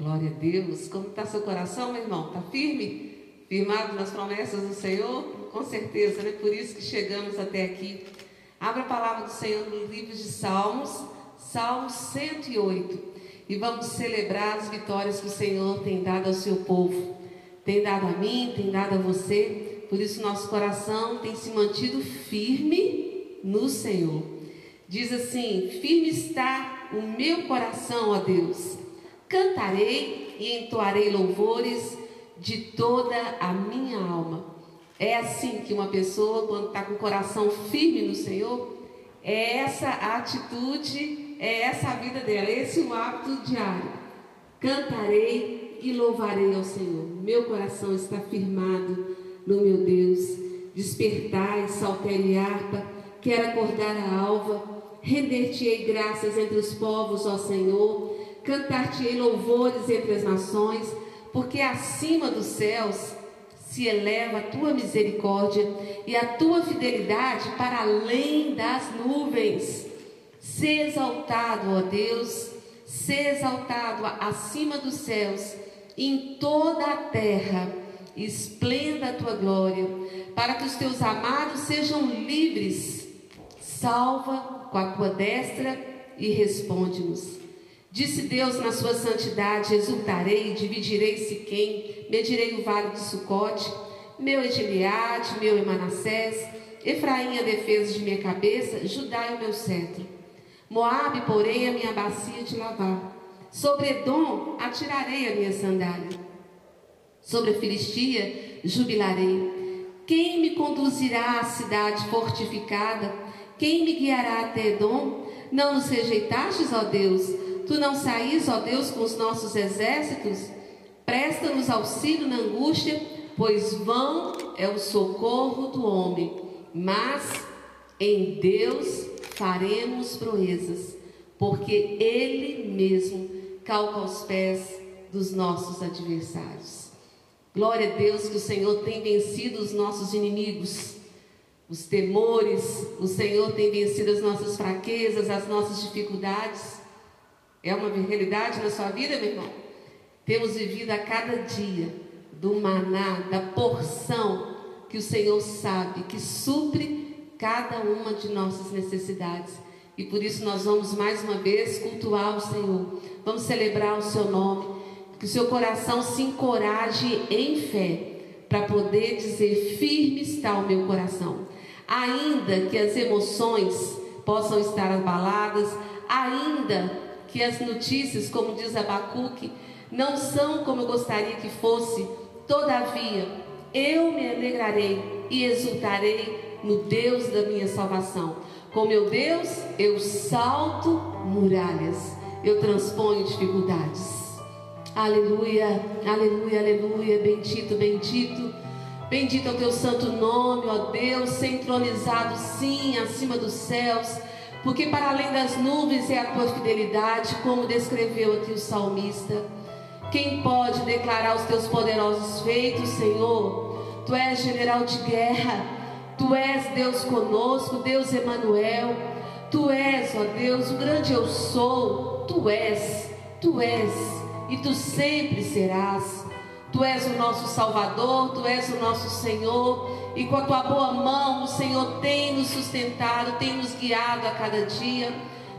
Glória a Deus. Como está seu coração, meu irmão? Está firme? Firmado nas promessas do Senhor? Com certeza, né? Por isso que chegamos até aqui. Abra a palavra do Senhor no livro de Salmos, Salmo 108. E vamos celebrar as vitórias que o Senhor tem dado ao seu povo. Tem dado a mim, tem dado a você. Por isso nosso coração tem se mantido firme no Senhor. Diz assim: Firme está o meu coração, ó Deus cantarei e entoarei louvores de toda a minha alma. É assim que uma pessoa, quando está com o coração firme no Senhor, é essa a atitude, é essa a vida dela, esse é o hábito diário. Cantarei e louvarei ao Senhor. Meu coração está firmado no meu Deus. Despertai, saltere harpa, quero acordar a alva, render-te-ei graças entre os povos, ó Senhor cantar-te-ei louvores entre as nações, porque acima dos céus se eleva a tua misericórdia e a tua fidelidade para além das nuvens. Se exaltado, ó Deus, se exaltado acima dos céus, em toda a terra, esplenda a tua glória, para que os teus amados sejam livres. Salva com a tua destra e responde-nos. Disse Deus na sua santidade: exultarei, dividirei Siquém, medirei o vale de Sucote, meu é Gileade, meu é Manassés, Efraim a defesa de minha cabeça, Judá é o meu cetro. Moabe, porém, a minha bacia de lavar. Sobre Edom atirarei a minha sandália. Sobre a Filistia jubilarei. Quem me conduzirá à cidade fortificada? Quem me guiará até Edom? Não nos rejeitastes, ó Deus, Tu não saís, ó Deus, com os nossos exércitos? Presta-nos auxílio na angústia, pois vão é o socorro do homem. Mas em Deus faremos proezas, porque Ele mesmo calca os pés dos nossos adversários. Glória a Deus que o Senhor tem vencido os nossos inimigos, os temores, o Senhor tem vencido as nossas fraquezas, as nossas dificuldades. É uma realidade na sua vida, meu irmão? Temos vivido a cada dia do maná, da porção que o Senhor sabe que supre cada uma de nossas necessidades. E por isso nós vamos mais uma vez cultuar o Senhor. Vamos celebrar o seu nome. Que o seu coração se encoraje em fé para poder dizer: firme está o meu coração. Ainda que as emoções possam estar abaladas, ainda que as notícias, como diz Abacuque, não são como eu gostaria que fosse, todavia eu me alegrarei e exultarei no Deus da minha salvação. Com meu Deus, eu salto muralhas, eu transponho dificuldades. Aleluia, aleluia, aleluia, bendito, bendito. Bendito é o teu santo nome, ó Deus, centralizado sim acima dos céus porque para além das nuvens é a tua fidelidade, como descreveu aqui o salmista. Quem pode declarar os teus poderosos feitos, Senhor? Tu és general de guerra, tu és Deus conosco, Deus Emanuel. Tu és, ó Deus, o grande eu sou. Tu és, tu és e tu sempre serás. Tu és o nosso Salvador, tu és o nosso Senhor e com a tua boa mão, o Senhor tem nos sustentado, tem nos guiado a cada dia.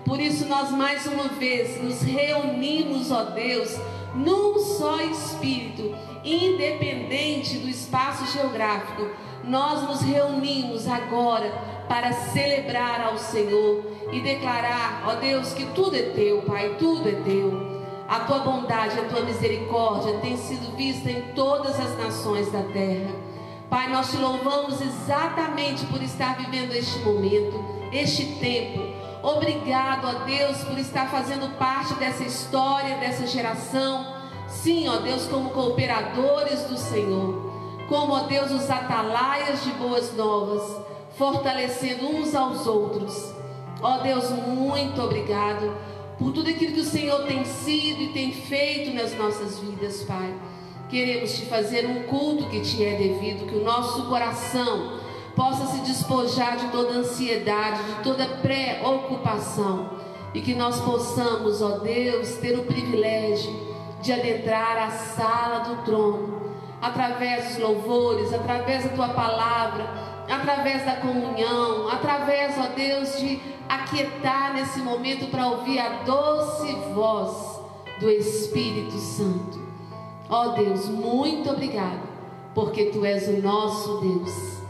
Por isso, nós mais uma vez nos reunimos, ó Deus, num só espírito, independente do espaço geográfico. Nós nos reunimos agora para celebrar ao Senhor e declarar, ó Deus, que tudo é teu, Pai, tudo é teu. A tua bondade, a tua misericórdia tem sido vista em todas as nações da terra. Pai, nós te louvamos exatamente por estar vivendo este momento, este tempo. Obrigado, ó Deus, por estar fazendo parte dessa história, dessa geração. Sim, ó Deus, como cooperadores do Senhor. Como, ó Deus, os atalaias de boas novas, fortalecendo uns aos outros. Ó Deus, muito obrigado por tudo aquilo que o Senhor tem sido e tem feito nas nossas vidas, Pai. Queremos te fazer um culto que te é devido, que o nosso coração possa se despojar de toda ansiedade, de toda preocupação e que nós possamos, ó Deus, ter o privilégio de adentrar a sala do trono, através dos louvores, através da tua palavra, através da comunhão, através, ó Deus, de aquietar nesse momento para ouvir a doce voz do Espírito Santo. Ó Deus, muito obrigado, porque tu és o nosso Deus.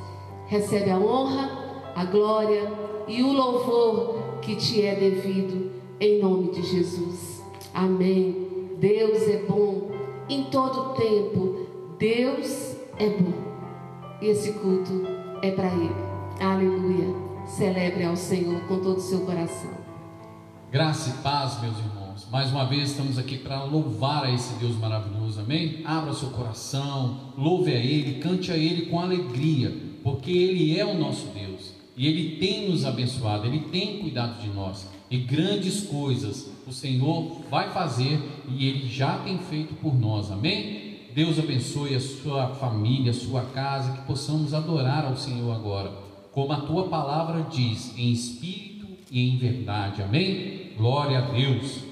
Recebe a honra, a glória e o louvor que te é devido, em nome de Jesus. Amém. Deus é bom em todo tempo. Deus é bom. E esse culto é para Ele. Aleluia. Celebre ao Senhor com todo o seu coração. Graça e paz, meus irmãos. Mais uma vez estamos aqui para louvar a esse Deus maravilhoso, amém? Abra seu coração, louve a Ele, cante a Ele com alegria, porque Ele é o nosso Deus e Ele tem nos abençoado, Ele tem cuidado de nós e grandes coisas o Senhor vai fazer e Ele já tem feito por nós, amém? Deus abençoe a sua família, a sua casa, que possamos adorar ao Senhor agora, como a tua palavra diz, em espírito e em verdade. Amém? Glória a Deus.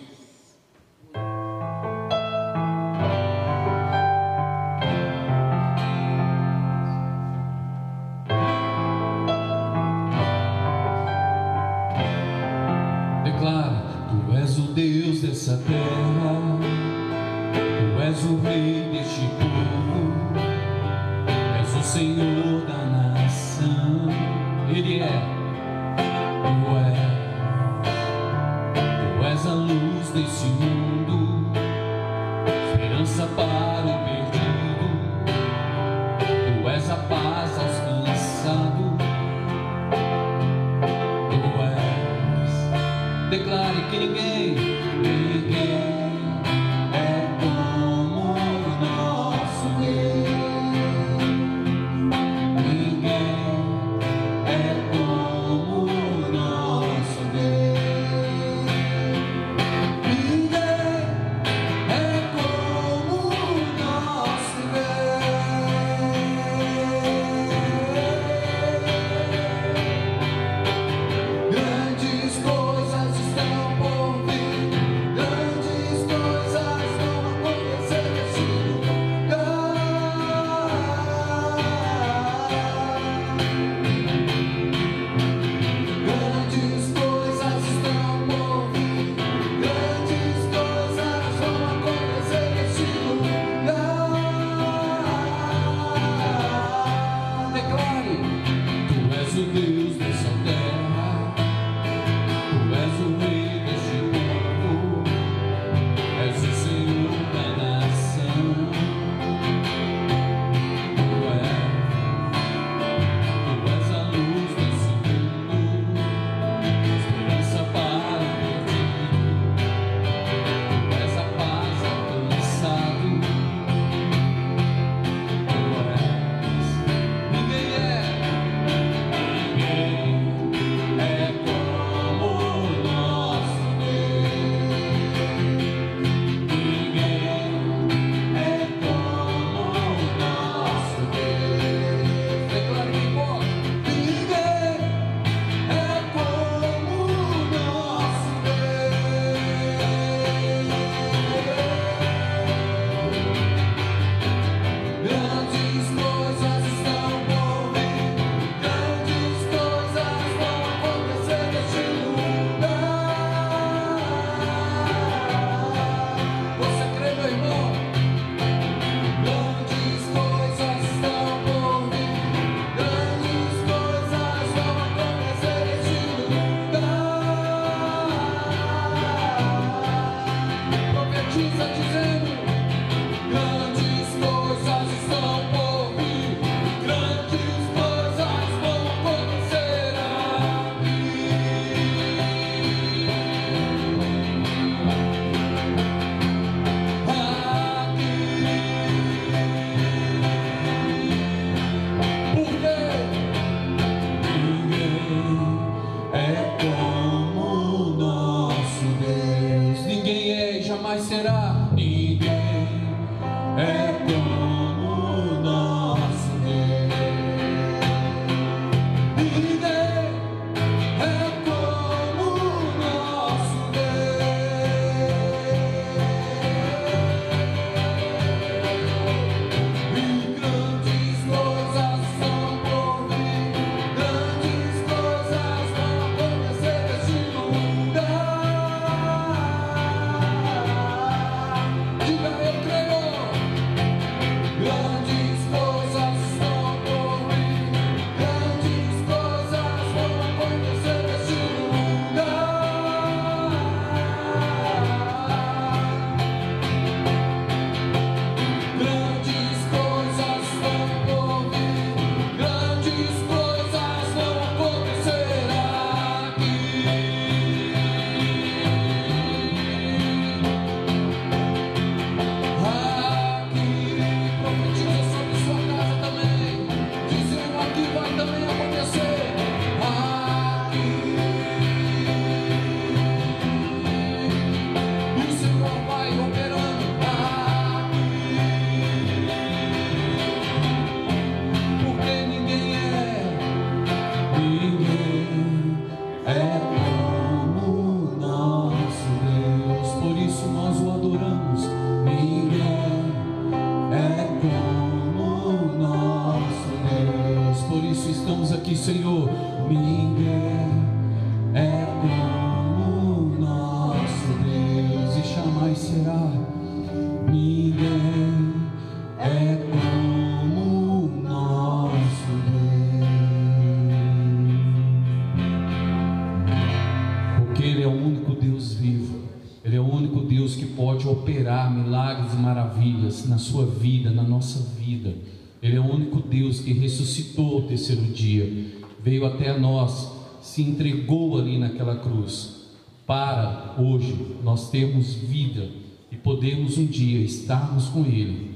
até nós, se entregou ali naquela cruz. Para hoje nós temos vida e podemos um dia estarmos com Ele.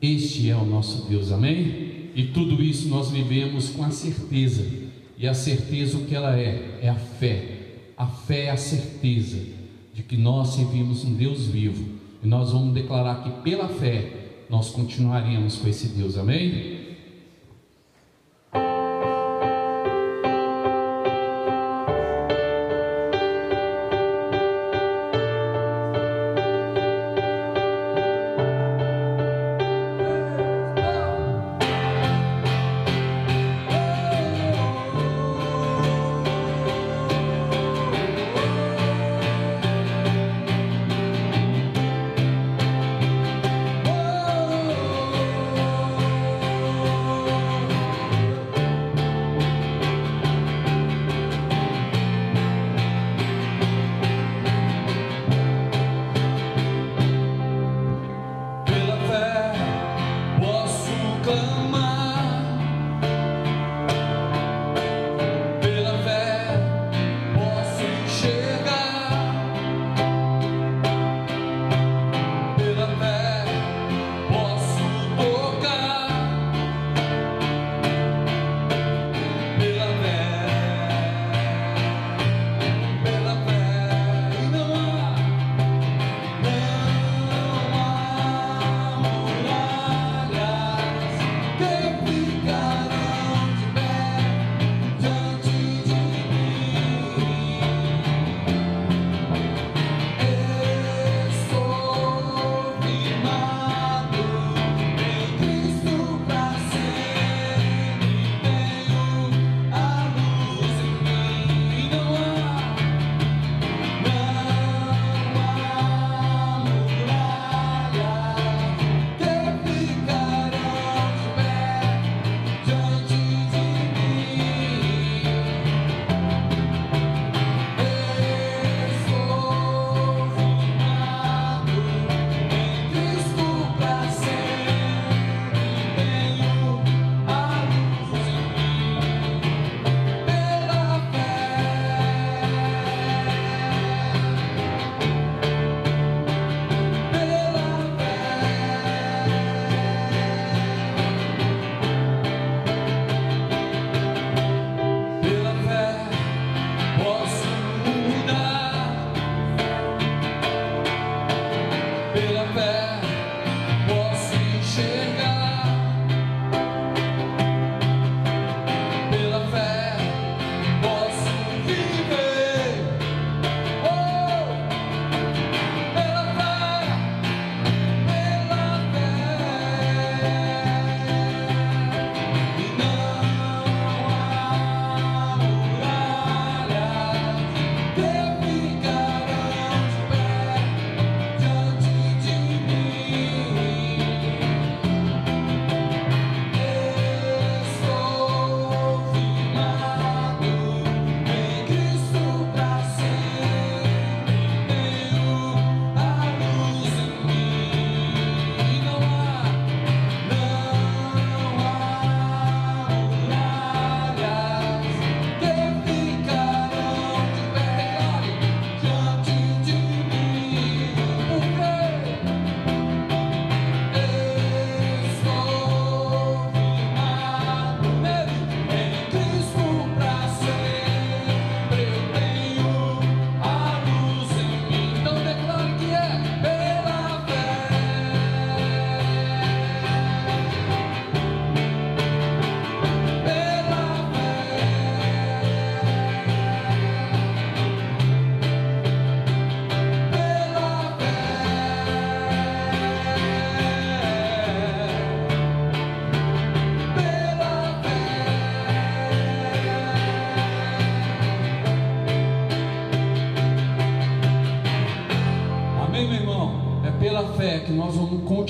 Este é o nosso Deus, amém? E tudo isso nós vivemos com a certeza. E a certeza o que ela é? É a fé. A fé é a certeza de que nós servimos um Deus vivo. E nós vamos declarar que pela fé nós continuaremos com esse Deus, amém?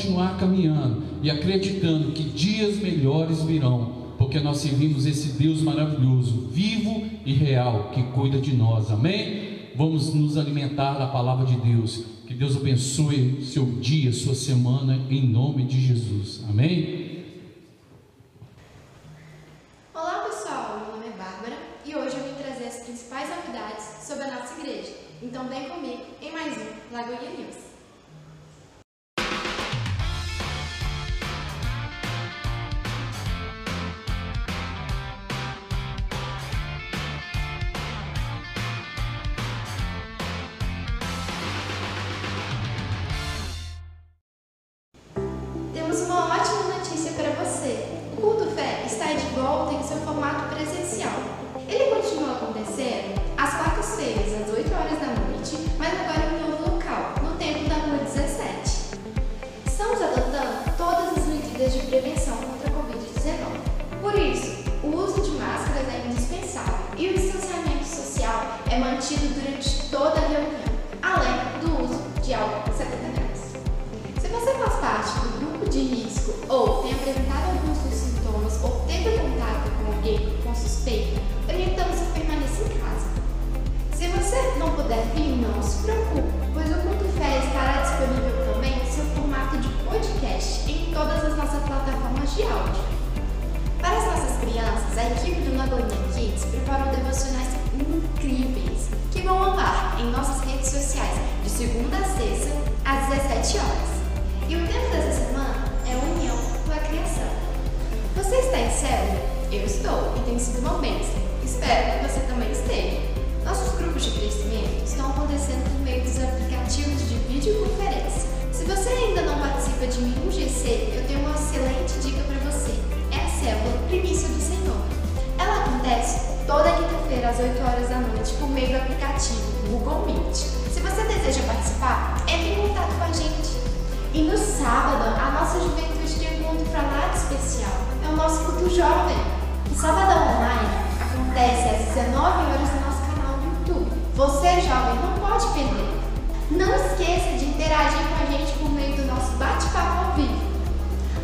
Continuar caminhando e acreditando que dias melhores virão, porque nós servimos esse Deus maravilhoso, vivo e real, que cuida de nós. Amém? Vamos nos alimentar da palavra de Deus. Que Deus abençoe seu dia, sua semana, em nome de Jesus. Amém? A equipe do Lagoinha Kids preparou devocionais incríveis que vão ao ar em nossas redes sociais de segunda a sexta às 17 horas. E o tema dessa semana é União com a Criação. Você está em célula? Eu estou e tem sido uma bênção. Espero que você também esteja. Nossos grupos de crescimento estão acontecendo por meio dos aplicativos de videoconferência. Se você ainda não participa de nenhum GC, eu tenho uma excelente dica para você. É a célula Primícia do Senhor. Acontece toda quinta-feira às 8 horas da noite por meio do aplicativo Google Meet. Se você deseja participar, entre em contato com a gente. E no sábado, a nossa juventude tem um ponto para de especial. É o nosso culto jovem. O sábado online acontece às 19 horas no nosso canal do YouTube. Você, jovem, não pode perder. Não esqueça de interagir com a gente por meio do nosso bate-papo ao vivo.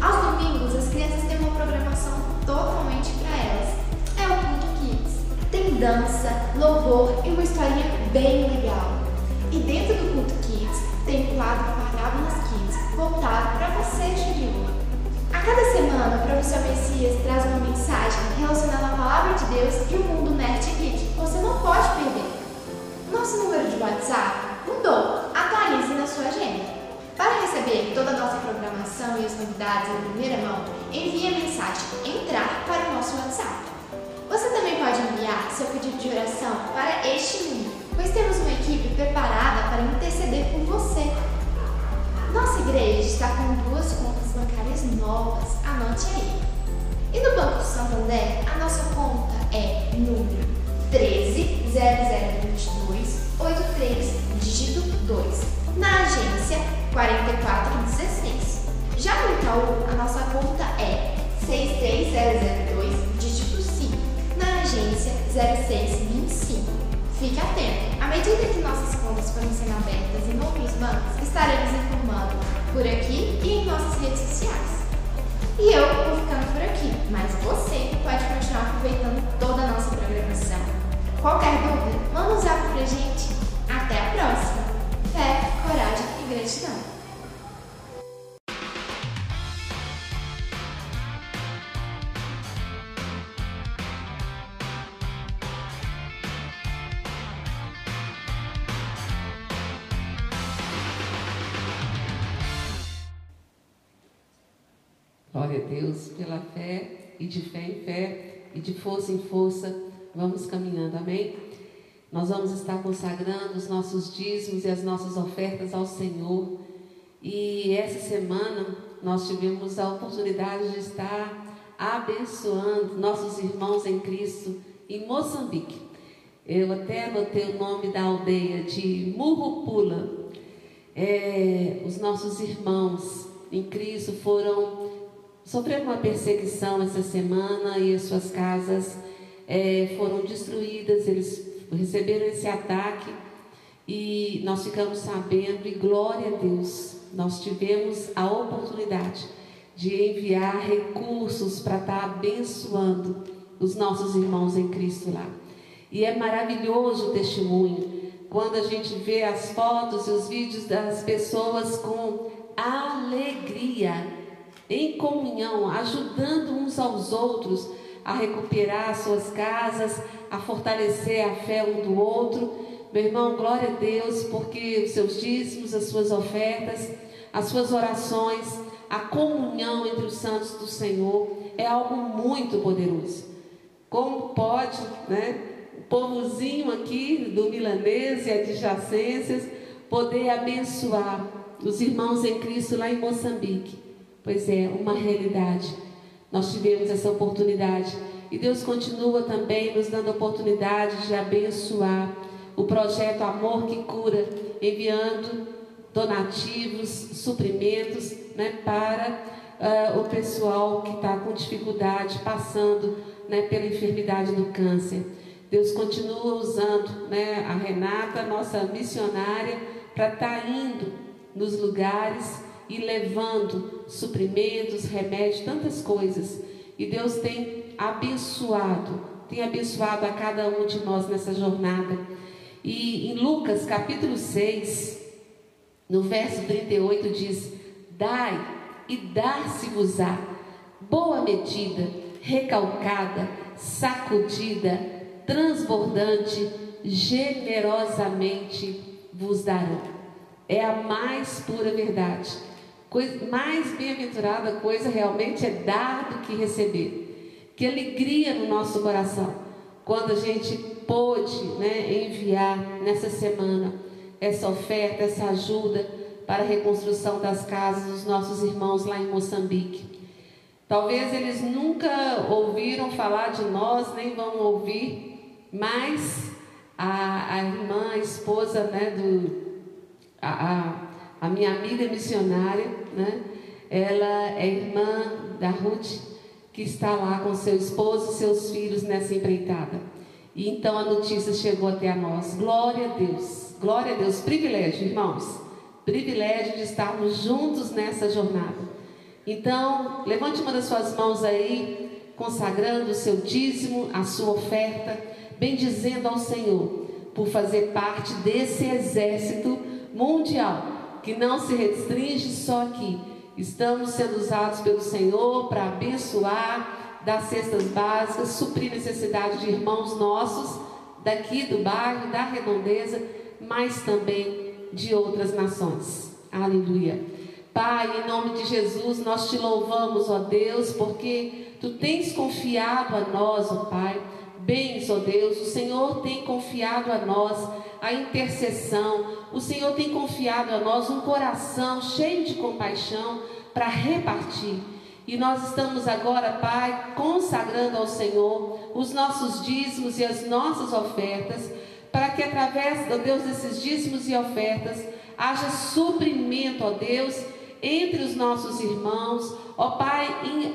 Aos domingos, as crianças têm uma programação totalmente dança, louvor e uma historinha bem legal. E dentro do Culto Kids tem quadro Parábolas Kids, voltado para você, Juliana. A cada semana, o professor Messias traz uma mensagem relacionada à palavra de Deus e o mundo nerd geek. Você não pode perder. Nosso número de WhatsApp mudou. Atualize na sua agenda. Para receber toda a nossa programação e as novidades em primeira mão, envie a mensagem Entrar para o nosso WhatsApp. Você também pode enviar seu pedido de oração para este número, pois temos uma equipe preparada para interceder por você. Nossa igreja está com duas contas bancárias novas, anote aí. E no Banco Santander, a nossa conta é número 13002283, dígito 2, na agência 4416. Já no Itaú, a nossa conta é 63002, dígito 5, na agência 0625. Fique atento! À medida que nossas contas forem sendo abertas em outros bancos, estaremos informando por aqui e em nossas redes sociais. E eu vou ficando por aqui, mas você pode continuar aproveitando toda a nossa programação. Qualquer dúvida, manda um zap pra gente. Até a próxima! Fé, coragem e gratidão! Glória a Deus, pela fé e de fé em fé e de força em força, vamos caminhando, amém? Nós vamos estar consagrando os nossos dízimos e as nossas ofertas ao Senhor. E essa semana nós tivemos a oportunidade de estar abençoando nossos irmãos em Cristo em Moçambique. Eu até anotei o nome da aldeia de Murrupula. É, os nossos irmãos em Cristo foram sofreram uma perseguição essa semana e as suas casas é, foram destruídas. Eles receberam esse ataque e nós ficamos sabendo, e glória a Deus, nós tivemos a oportunidade de enviar recursos para estar abençoando os nossos irmãos em Cristo lá. E é maravilhoso o testemunho quando a gente vê as fotos e os vídeos das pessoas com alegria, em comunhão, ajudando uns aos outros a recuperar suas casas, a fortalecer a fé um do outro. Meu irmão, glória a Deus, porque os seus dízimos, as suas ofertas, as suas orações, a comunhão entre os santos do Senhor é algo muito poderoso. Como pode, né, o povozinho aqui do Milanês e adjacências poder abençoar os irmãos em Cristo lá em Moçambique? Pois é, uma realidade. Nós tivemos essa oportunidade e Deus continua também nos dando a oportunidade de abençoar o projeto Amor que Cura, enviando donativos, suprimentos né, para uh, o pessoal que está com dificuldade, passando né, pela enfermidade do câncer. Deus continua usando né, a Renata, nossa missionária, para estar tá indo nos lugares e levando suprimentos, remédios, tantas coisas. E Deus tem abençoado, tem abençoado a cada um de nós nessa jornada. E em Lucas capítulo 6, no verso 38 diz: Dai e dar-se-vos-á boa medida, recalcada, sacudida, transbordante, generosamente vos darão. É a mais pura verdade. Coisa, mais bem-aventurada coisa realmente é dar do que receber. Que alegria no nosso coração quando a gente pôde né, enviar nessa semana essa oferta, essa ajuda para a reconstrução das casas dos nossos irmãos lá em Moçambique. Talvez eles nunca ouviram falar de nós, nem vão ouvir, mas a, a irmã, a esposa né, do. A, a, a minha amiga missionária, né, ela é irmã da Ruth, que está lá com seu esposo e seus filhos nessa empreitada. E então a notícia chegou até a nós. Glória a Deus, glória a Deus, privilégio, irmãos privilégio de estarmos juntos nessa jornada. Então, levante uma das suas mãos aí, consagrando o seu dízimo, a sua oferta, bendizendo ao Senhor por fazer parte desse exército mundial que não se restringe só aqui. Estamos sendo usados pelo Senhor para abençoar, dar cestas básicas, suprir necessidade de irmãos nossos daqui do bairro, da redondeza, mas também de outras nações. Aleluia. Pai, em nome de Jesus, nós te louvamos, ó Deus, porque tu tens confiado a nós, ó Pai. Bens, ó Deus, o Senhor tem confiado a nós a intercessão, o Senhor tem confiado a nós um coração cheio de compaixão para repartir. E nós estamos agora, Pai, consagrando ao Senhor os nossos dízimos e as nossas ofertas para que através, ó Deus, desses dízimos e ofertas, haja suprimento, ó Deus, entre os nossos irmãos, ó Pai, em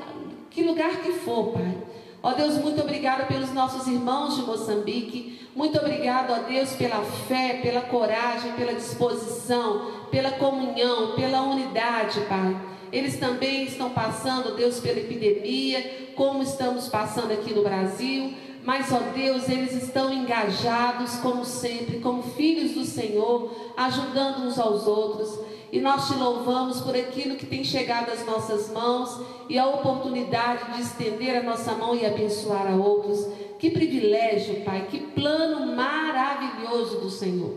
que lugar que for, Pai. Ó Deus, muito obrigado pelos nossos irmãos de Moçambique. Muito obrigado, ó Deus, pela fé, pela coragem, pela disposição, pela comunhão, pela unidade, Pai. Eles também estão passando, Deus, pela epidemia, como estamos passando aqui no Brasil. Mas, ó Deus, eles estão engajados, como sempre, como filhos do Senhor, ajudando uns aos outros. E nós te louvamos por aquilo que tem chegado às nossas mãos e a oportunidade de estender a nossa mão e abençoar a outros. Que privilégio, Pai, que plano maravilhoso do Senhor.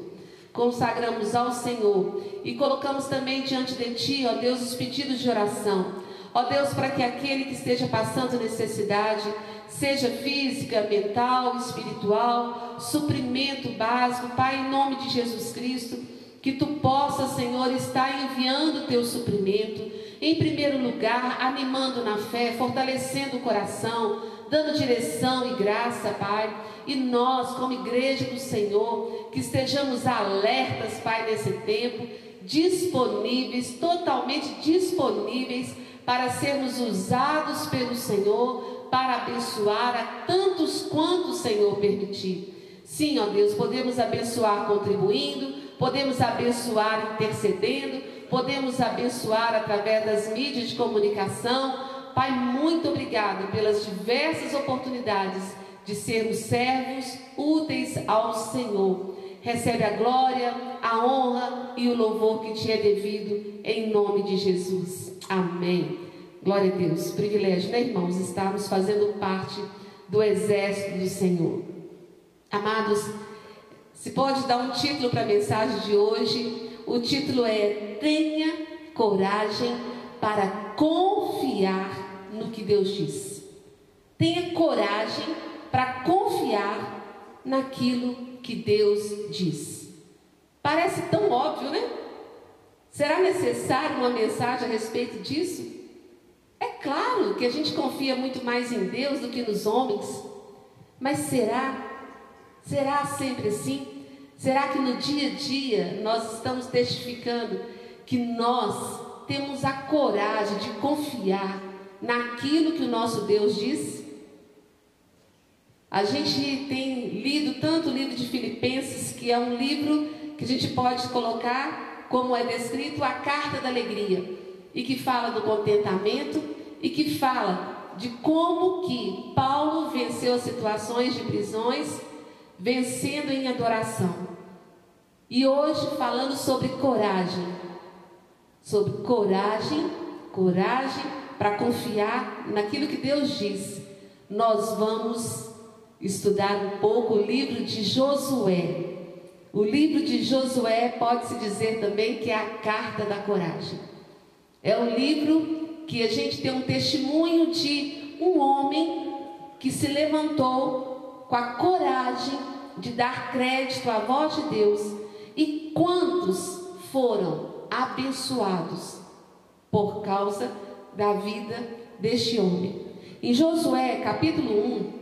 Consagramos ao Senhor e colocamos também diante de Ti, ó Deus, os pedidos de oração. Ó Deus, para que aquele que esteja passando necessidade, seja física, mental, espiritual, suprimento básico, Pai, em nome de Jesus Cristo, que tu possa, Senhor, estar enviando o teu suprimento, em primeiro lugar, animando na fé, fortalecendo o coração, dando direção e graça, Pai. E nós, como igreja do Senhor, que estejamos alertas, Pai, nesse tempo, disponíveis, totalmente disponíveis para sermos usados pelo Senhor para abençoar a tantos quanto o Senhor permitir. Sim, ó Deus, podemos abençoar contribuindo, podemos abençoar intercedendo, podemos abençoar através das mídias de comunicação. Pai, muito obrigado pelas diversas oportunidades de sermos servos úteis ao Senhor. Recebe a glória, a honra e o louvor que te é devido, em nome de Jesus. Amém. Glória a Deus. Privilégio, né, irmãos, estarmos fazendo parte do exército do Senhor. Amados, se pode dar um título para a mensagem de hoje, o título é Tenha coragem para confiar no que Deus diz. Tenha coragem para confiar naquilo que Deus diz. Parece tão óbvio, né? Será necessário uma mensagem a respeito disso? É claro que a gente confia muito mais em Deus do que nos homens, mas será? Será sempre assim? Será que no dia a dia nós estamos testificando que nós temos a coragem de confiar naquilo que o nosso Deus diz? A gente tem lido tanto o livro de Filipenses, que é um livro que a gente pode colocar, como é descrito, a carta da alegria e que fala do contentamento e que fala de como que Paulo venceu as situações de prisões, vencendo em adoração. E hoje falando sobre coragem. Sobre coragem, coragem para confiar naquilo que Deus diz. Nós vamos estudar um pouco o livro de Josué. O livro de Josué pode-se dizer também que é a carta da coragem. É um livro que a gente tem um testemunho de um homem que se levantou com a coragem de dar crédito à voz de Deus. E quantos foram abençoados por causa da vida deste homem? Em Josué capítulo 1,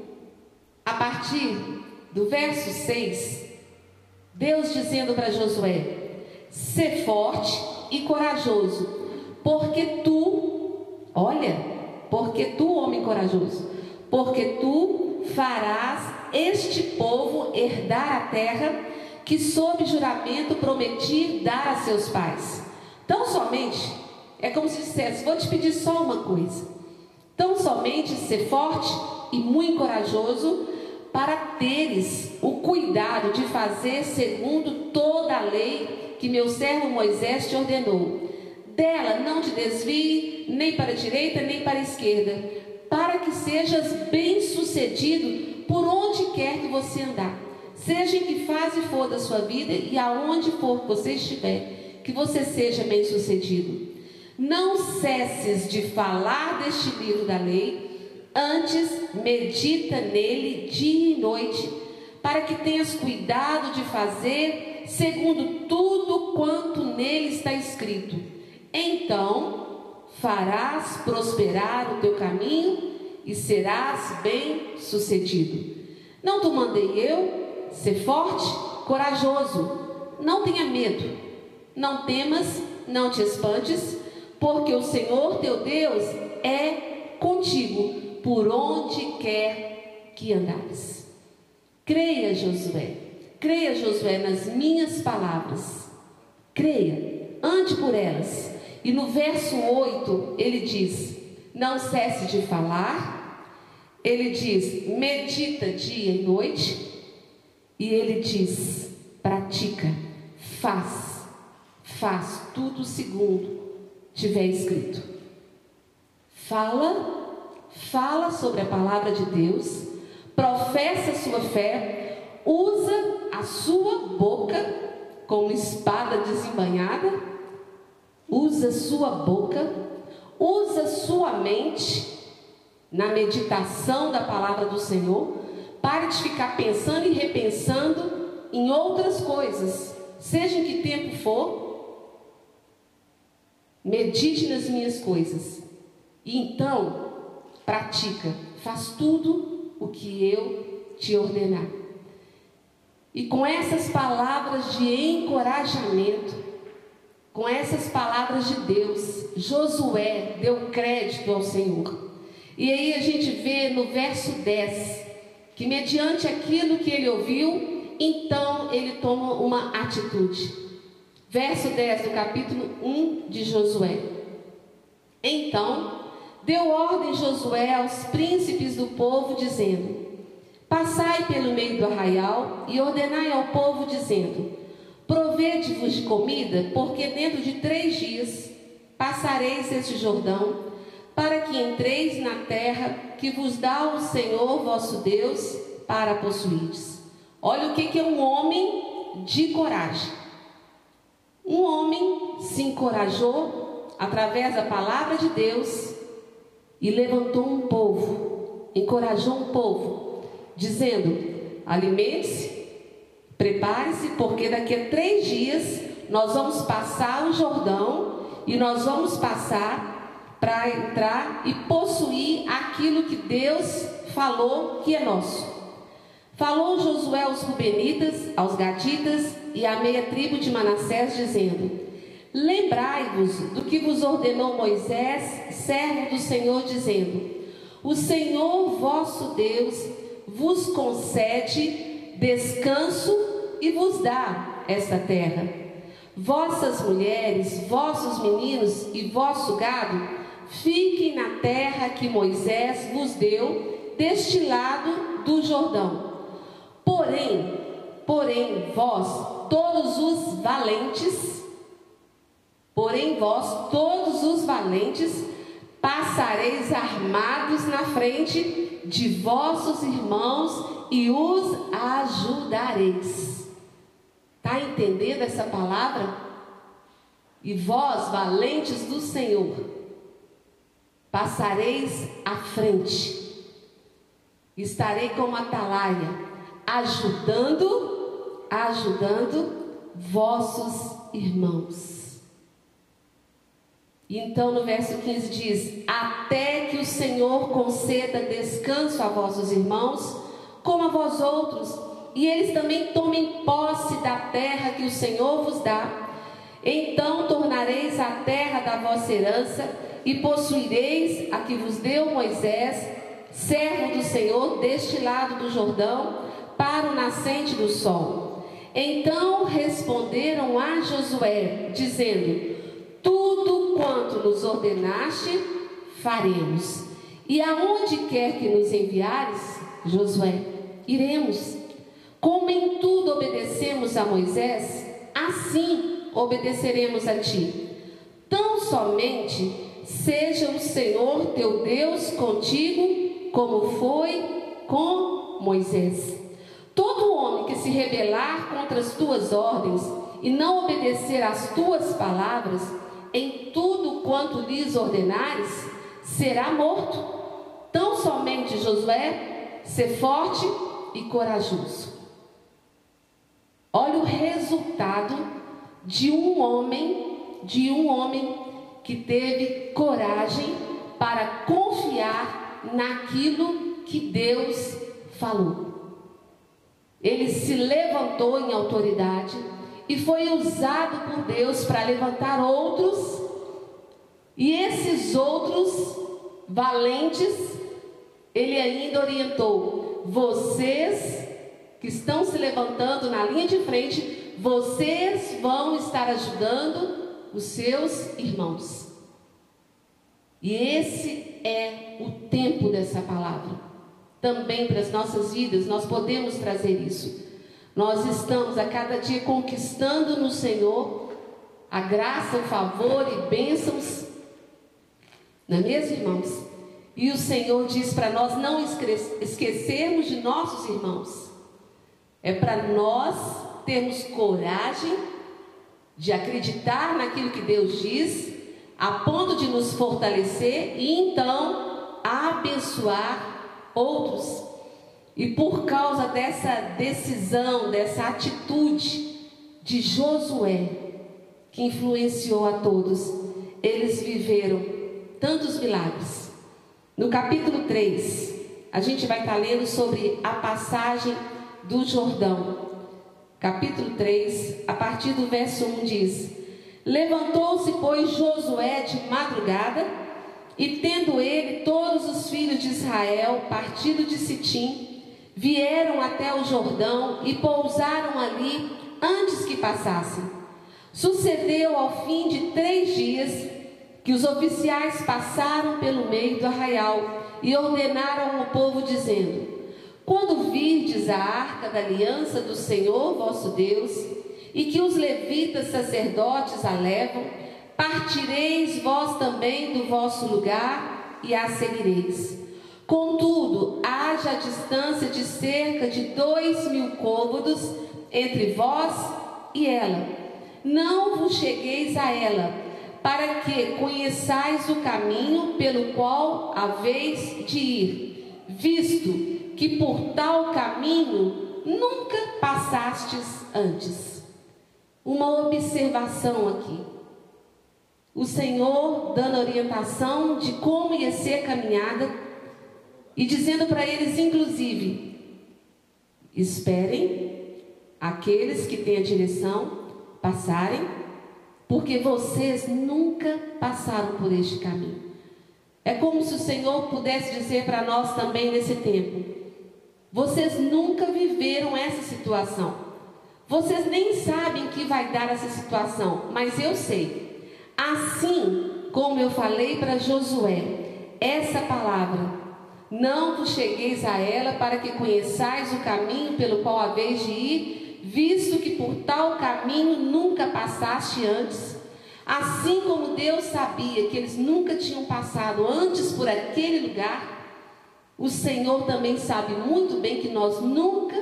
a partir do verso 6, Deus dizendo para Josué: Ser forte e corajoso porque tu, olha, porque tu, homem corajoso, porque tu farás este povo herdar a terra que sob juramento prometi dar a seus pais. Tão somente, é como se dissesse, vou te pedir só uma coisa. Tão somente ser forte e muito corajoso para teres o cuidado de fazer segundo toda a lei que meu servo Moisés te ordenou dela não te desvie nem para a direita nem para a esquerda, para que sejas bem-sucedido por onde quer que você andar. Seja em que fase for da sua vida e aonde for que você estiver, que você seja bem-sucedido. Não cesses de falar deste livro da lei, antes medita nele dia e noite, para que tenhas cuidado de fazer segundo tudo quanto nele está escrito então farás prosperar o teu caminho e serás bem sucedido. Não te mandei eu ser forte, corajoso, não tenha medo, não temas, não te espantes, porque o Senhor teu Deus é contigo por onde quer que andares. Creia, Josué, creia, Josué, nas minhas palavras, creia, ande por elas e no verso 8 ele diz: Não cesse de falar. Ele diz: Medita dia e noite. E ele diz: Pratica, faz, faz tudo segundo tiver escrito. Fala, fala sobre a palavra de Deus, professa sua fé, usa a sua boca como espada desembanhada usa sua boca, usa sua mente na meditação da palavra do Senhor, para de ficar pensando e repensando em outras coisas, seja em que tempo for. Medite nas minhas coisas. E então, pratica, faz tudo o que eu te ordenar. E com essas palavras de encorajamento, com essas palavras de Deus, Josué deu crédito ao Senhor. E aí a gente vê no verso 10 que, mediante aquilo que ele ouviu, então ele toma uma atitude. Verso 10 do capítulo 1 de Josué. Então, deu ordem Josué aos príncipes do povo, dizendo: Passai pelo meio do arraial e ordenai ao povo, dizendo: Provede-vos de comida, porque dentro de três dias passareis este Jordão, para que entreis na terra que vos dá o Senhor vosso Deus para possuídes. Olha o que é um homem de coragem. Um homem se encorajou através da palavra de Deus e levantou um povo, encorajou um povo, dizendo: alimente-se, prepare-se, porque daqui a três dias nós vamos passar o Jordão e nós vamos passar para entrar e possuir aquilo que Deus falou que é nosso. Falou Josué aos Rubenitas, aos Gaditas e à meia tribo de Manassés, dizendo: Lembrai-vos do que vos ordenou Moisés, servo do Senhor, dizendo: O Senhor vosso Deus vos concede descanso e vos dá esta terra. Vossas mulheres, vossos meninos e vosso gado fiquem na terra que Moisés vos deu, deste lado do Jordão. Porém, porém, vós, todos os valentes, porém, vós, todos os valentes, passareis armados na frente de vossos irmãos e os ajudareis. Está entendendo essa palavra? E vós, valentes do Senhor, passareis à frente, estarei como atalaia ajudando, ajudando vossos irmãos. Então no verso 15 diz: Até que o Senhor conceda descanso a vossos irmãos, como a vós outros, e eles também tomem posse da terra que o Senhor vos dá. Então tornareis a terra da vossa herança e possuireis a que vos deu Moisés, servo do Senhor, deste lado do Jordão, para o nascente do sol. Então responderam a Josué, dizendo: Tudo quanto nos ordenaste, faremos. E aonde quer que nos enviares, Josué, iremos. Como em tudo obedecemos a Moisés, assim obedeceremos a ti. Tão somente seja o Senhor teu Deus contigo, como foi com Moisés. Todo homem que se rebelar contra as tuas ordens e não obedecer às tuas palavras, em tudo quanto lhes ordenares, será morto. Tão somente Josué, ser forte e corajoso. Olha o resultado de um homem, de um homem que teve coragem para confiar naquilo que Deus falou. Ele se levantou em autoridade e foi usado por Deus para levantar outros, e esses outros valentes, ele ainda orientou: vocês que estão se levantando na linha de frente, vocês vão estar ajudando os seus irmãos. E esse é o tempo dessa palavra também para as nossas vidas, nós podemos trazer isso. Nós estamos a cada dia conquistando no Senhor a graça, o favor e bênçãos. Não é mesmo, irmãos? E o Senhor diz para nós não esquecermos de nossos irmãos. É para nós termos coragem de acreditar naquilo que Deus diz, a ponto de nos fortalecer e então abençoar outros. E por causa dessa decisão, dessa atitude de Josué, que influenciou a todos, eles viveram tantos milagres. No capítulo 3, a gente vai estar lendo sobre a passagem do Jordão. Capítulo 3, a partir do verso 1 diz: Levantou-se, pois, Josué de madrugada e tendo ele todos os filhos de Israel partido de Sitim, vieram até o Jordão e pousaram ali antes que passassem. Sucedeu ao fim de três dias que os oficiais passaram pelo meio do arraial e ordenaram ao povo, dizendo: Quando virdes a arca da aliança do Senhor vosso Deus, e que os levitas sacerdotes a levam, partireis vós também do vosso lugar e a seguireis. Contudo, haja a distância de cerca de dois mil côvados entre vós e ela. Não vos chegueis a ela, para que conheçais o caminho pelo qual haveis de ir, visto que por tal caminho nunca passastes antes. Uma observação aqui. O Senhor dando orientação de como ia ser a caminhada e dizendo para eles, inclusive, esperem aqueles que têm a direção passarem, porque vocês nunca passaram por este caminho. É como se o Senhor pudesse dizer para nós também nesse tempo: vocês nunca viveram essa situação. Vocês nem sabem que vai dar essa situação, mas eu sei. Assim como eu falei para Josué, essa palavra, não vos chegueis a ela para que conheçais o caminho pelo qual haveis de ir, visto que por tal caminho nunca passaste antes. Assim como Deus sabia que eles nunca tinham passado antes por aquele lugar, o Senhor também sabe muito bem que nós nunca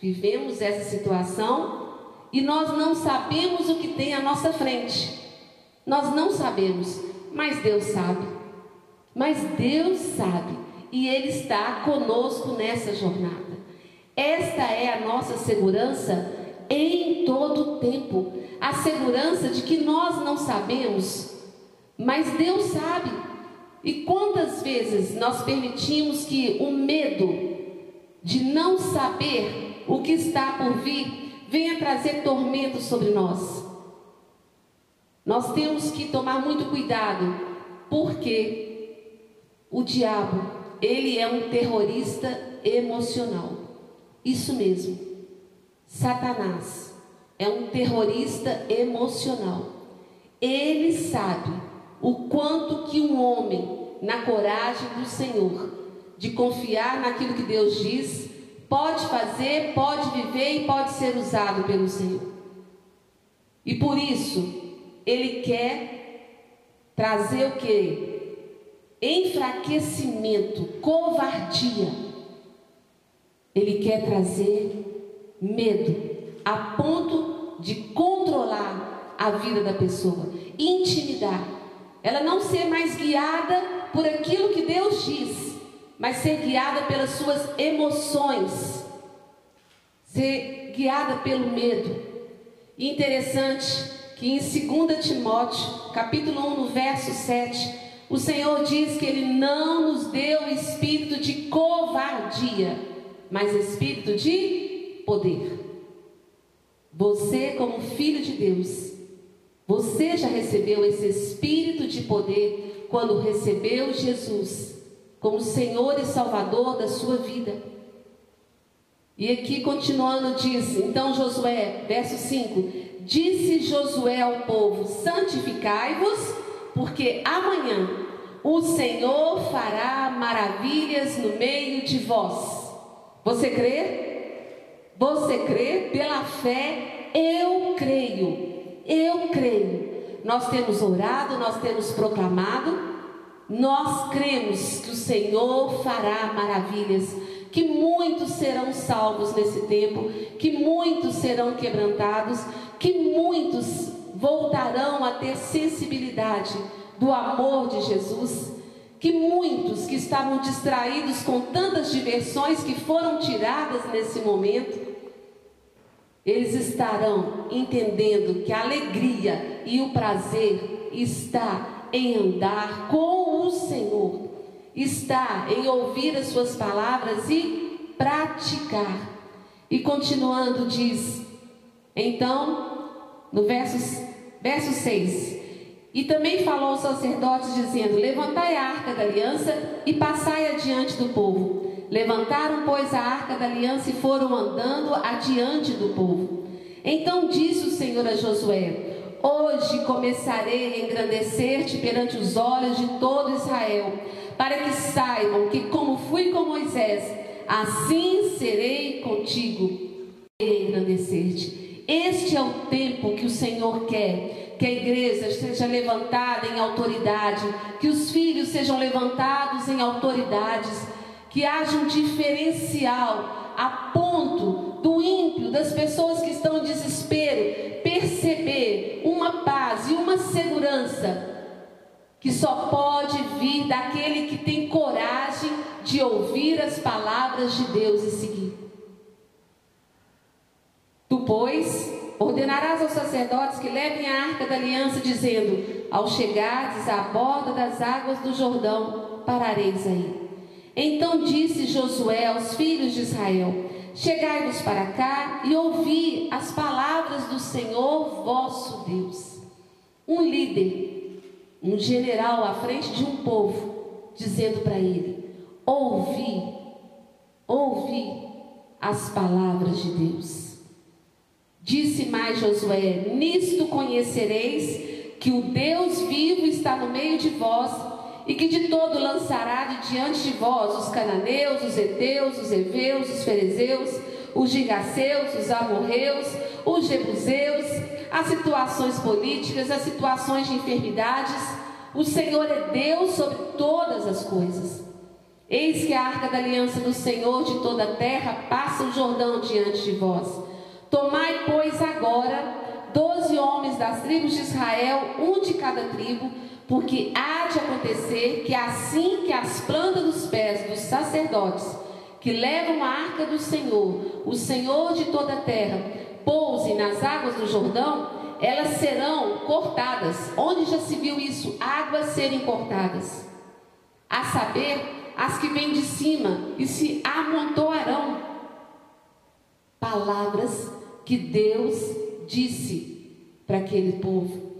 vivemos essa situação e nós não sabemos o que tem à nossa frente. Nós não sabemos, mas Deus sabe. Mas Deus sabe e Ele está conosco nessa jornada. Esta é a nossa segurança em todo o tempo. A segurança de que nós não sabemos, mas Deus sabe. E quantas vezes nós permitimos que o medo de não saber o que está por vir venha trazer tormento sobre nós. Nós temos que tomar muito cuidado, porque o diabo, ele é um terrorista emocional. Isso mesmo. Satanás é um terrorista emocional. Ele sabe o quanto que um homem, na coragem do Senhor, de confiar naquilo que Deus diz, pode fazer, pode viver e pode ser usado pelo Senhor. E por isso, ele quer trazer o que? Enfraquecimento, covardia. Ele quer trazer medo, a ponto de controlar a vida da pessoa, intimidar. Ela não ser mais guiada por aquilo que Deus diz, mas ser guiada pelas suas emoções, ser guiada pelo medo. E interessante que em 2 Timóteo, capítulo 1, no verso 7, o Senhor diz que Ele não nos deu espírito de covardia, mas espírito de poder. Você, como filho de Deus, você já recebeu esse espírito de poder quando recebeu Jesus como Senhor e Salvador da sua vida. E aqui continuando diz, então Josué, verso 5: Disse Josué ao povo: Santificai-vos, porque amanhã o Senhor fará maravilhas no meio de vós. Você crê? Você crê? Pela fé, eu creio. Eu creio. Nós temos orado, nós temos proclamado, nós cremos que o Senhor fará maravilhas, que muitos serão salvos nesse tempo, que muitos serão quebrantados, que muitos voltarão a ter sensibilidade do amor de Jesus, que muitos que estavam distraídos com tantas diversões que foram tiradas nesse momento, eles estarão entendendo que a alegria e o prazer está em andar com o Senhor, está em ouvir as suas palavras e praticar. E continuando, diz: então, no verso, verso 6: E também falou aos sacerdotes, dizendo: Levantai a arca da aliança e passai adiante do povo. Levantaram, pois, a arca da aliança e foram andando adiante do povo. Então disse o Senhor a Josué: Hoje começarei a engrandecer-te perante os olhos de todo Israel, para que saibam que, como fui com Moisés, assim serei contigo. E engrandecer-te. Este é o tempo que o Senhor quer que a igreja seja levantada em autoridade, que os filhos sejam levantados em autoridades, que haja um diferencial a ponto do ímpio, das pessoas que estão em desespero, perceber uma paz e uma segurança que só pode vir daquele que tem coragem de ouvir as palavras de Deus e seguir. Tu, pois, ordenarás aos sacerdotes que levem a arca da aliança, dizendo: Ao chegardes à borda das águas do Jordão, parareis aí. Então disse Josué aos filhos de Israel: Chegai-vos para cá e ouvi as palavras do Senhor vosso Deus. Um líder, um general à frente de um povo, dizendo para ele: Ouvi, ouvi as palavras de Deus. Disse mais Josué: Nisto conhecereis que o Deus vivo está no meio de vós e que de todo lançará de diante de vós os cananeus, os heteus, os heveus, os ferezeus, os gigaceus, os amorreus, os jebuseus, as situações políticas, as situações de enfermidades. O Senhor é Deus sobre todas as coisas. Eis que a arca da aliança do Senhor de toda a terra passa o Jordão diante de vós. Tomai, pois, agora doze homens das tribos de Israel, um de cada tribo, porque há de acontecer que assim que as plantas dos pés dos sacerdotes que levam a arca do Senhor, o Senhor de toda a terra, pousem nas águas do Jordão, elas serão cortadas. Onde já se viu isso? Águas serem cortadas. A saber, as que vêm de cima e se amontoarão. Palavras que Deus disse para aquele povo.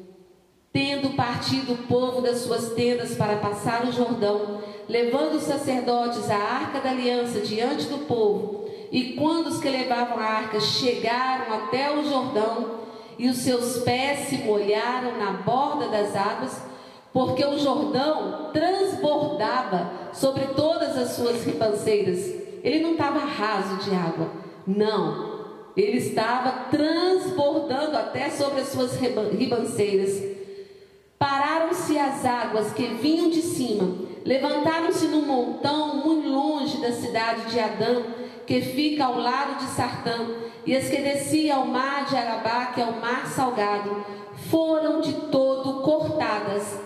Tendo partido o povo das suas tendas para passar o Jordão, levando os sacerdotes a arca da aliança diante do povo, e quando os que levavam a arca chegaram até o Jordão, e os seus pés se molharam na borda das águas, porque o Jordão transbordava sobre todas as suas ribanceiras. Ele não estava raso de água, não. Ele estava transbordando até sobre as suas ribanceiras. Pararam-se as águas que vinham de cima, levantaram-se num montão muito longe da cidade de Adã, que fica ao lado de Sartã, e as que desciam ao mar de Arabá, que é o mar salgado, foram de todo cortadas.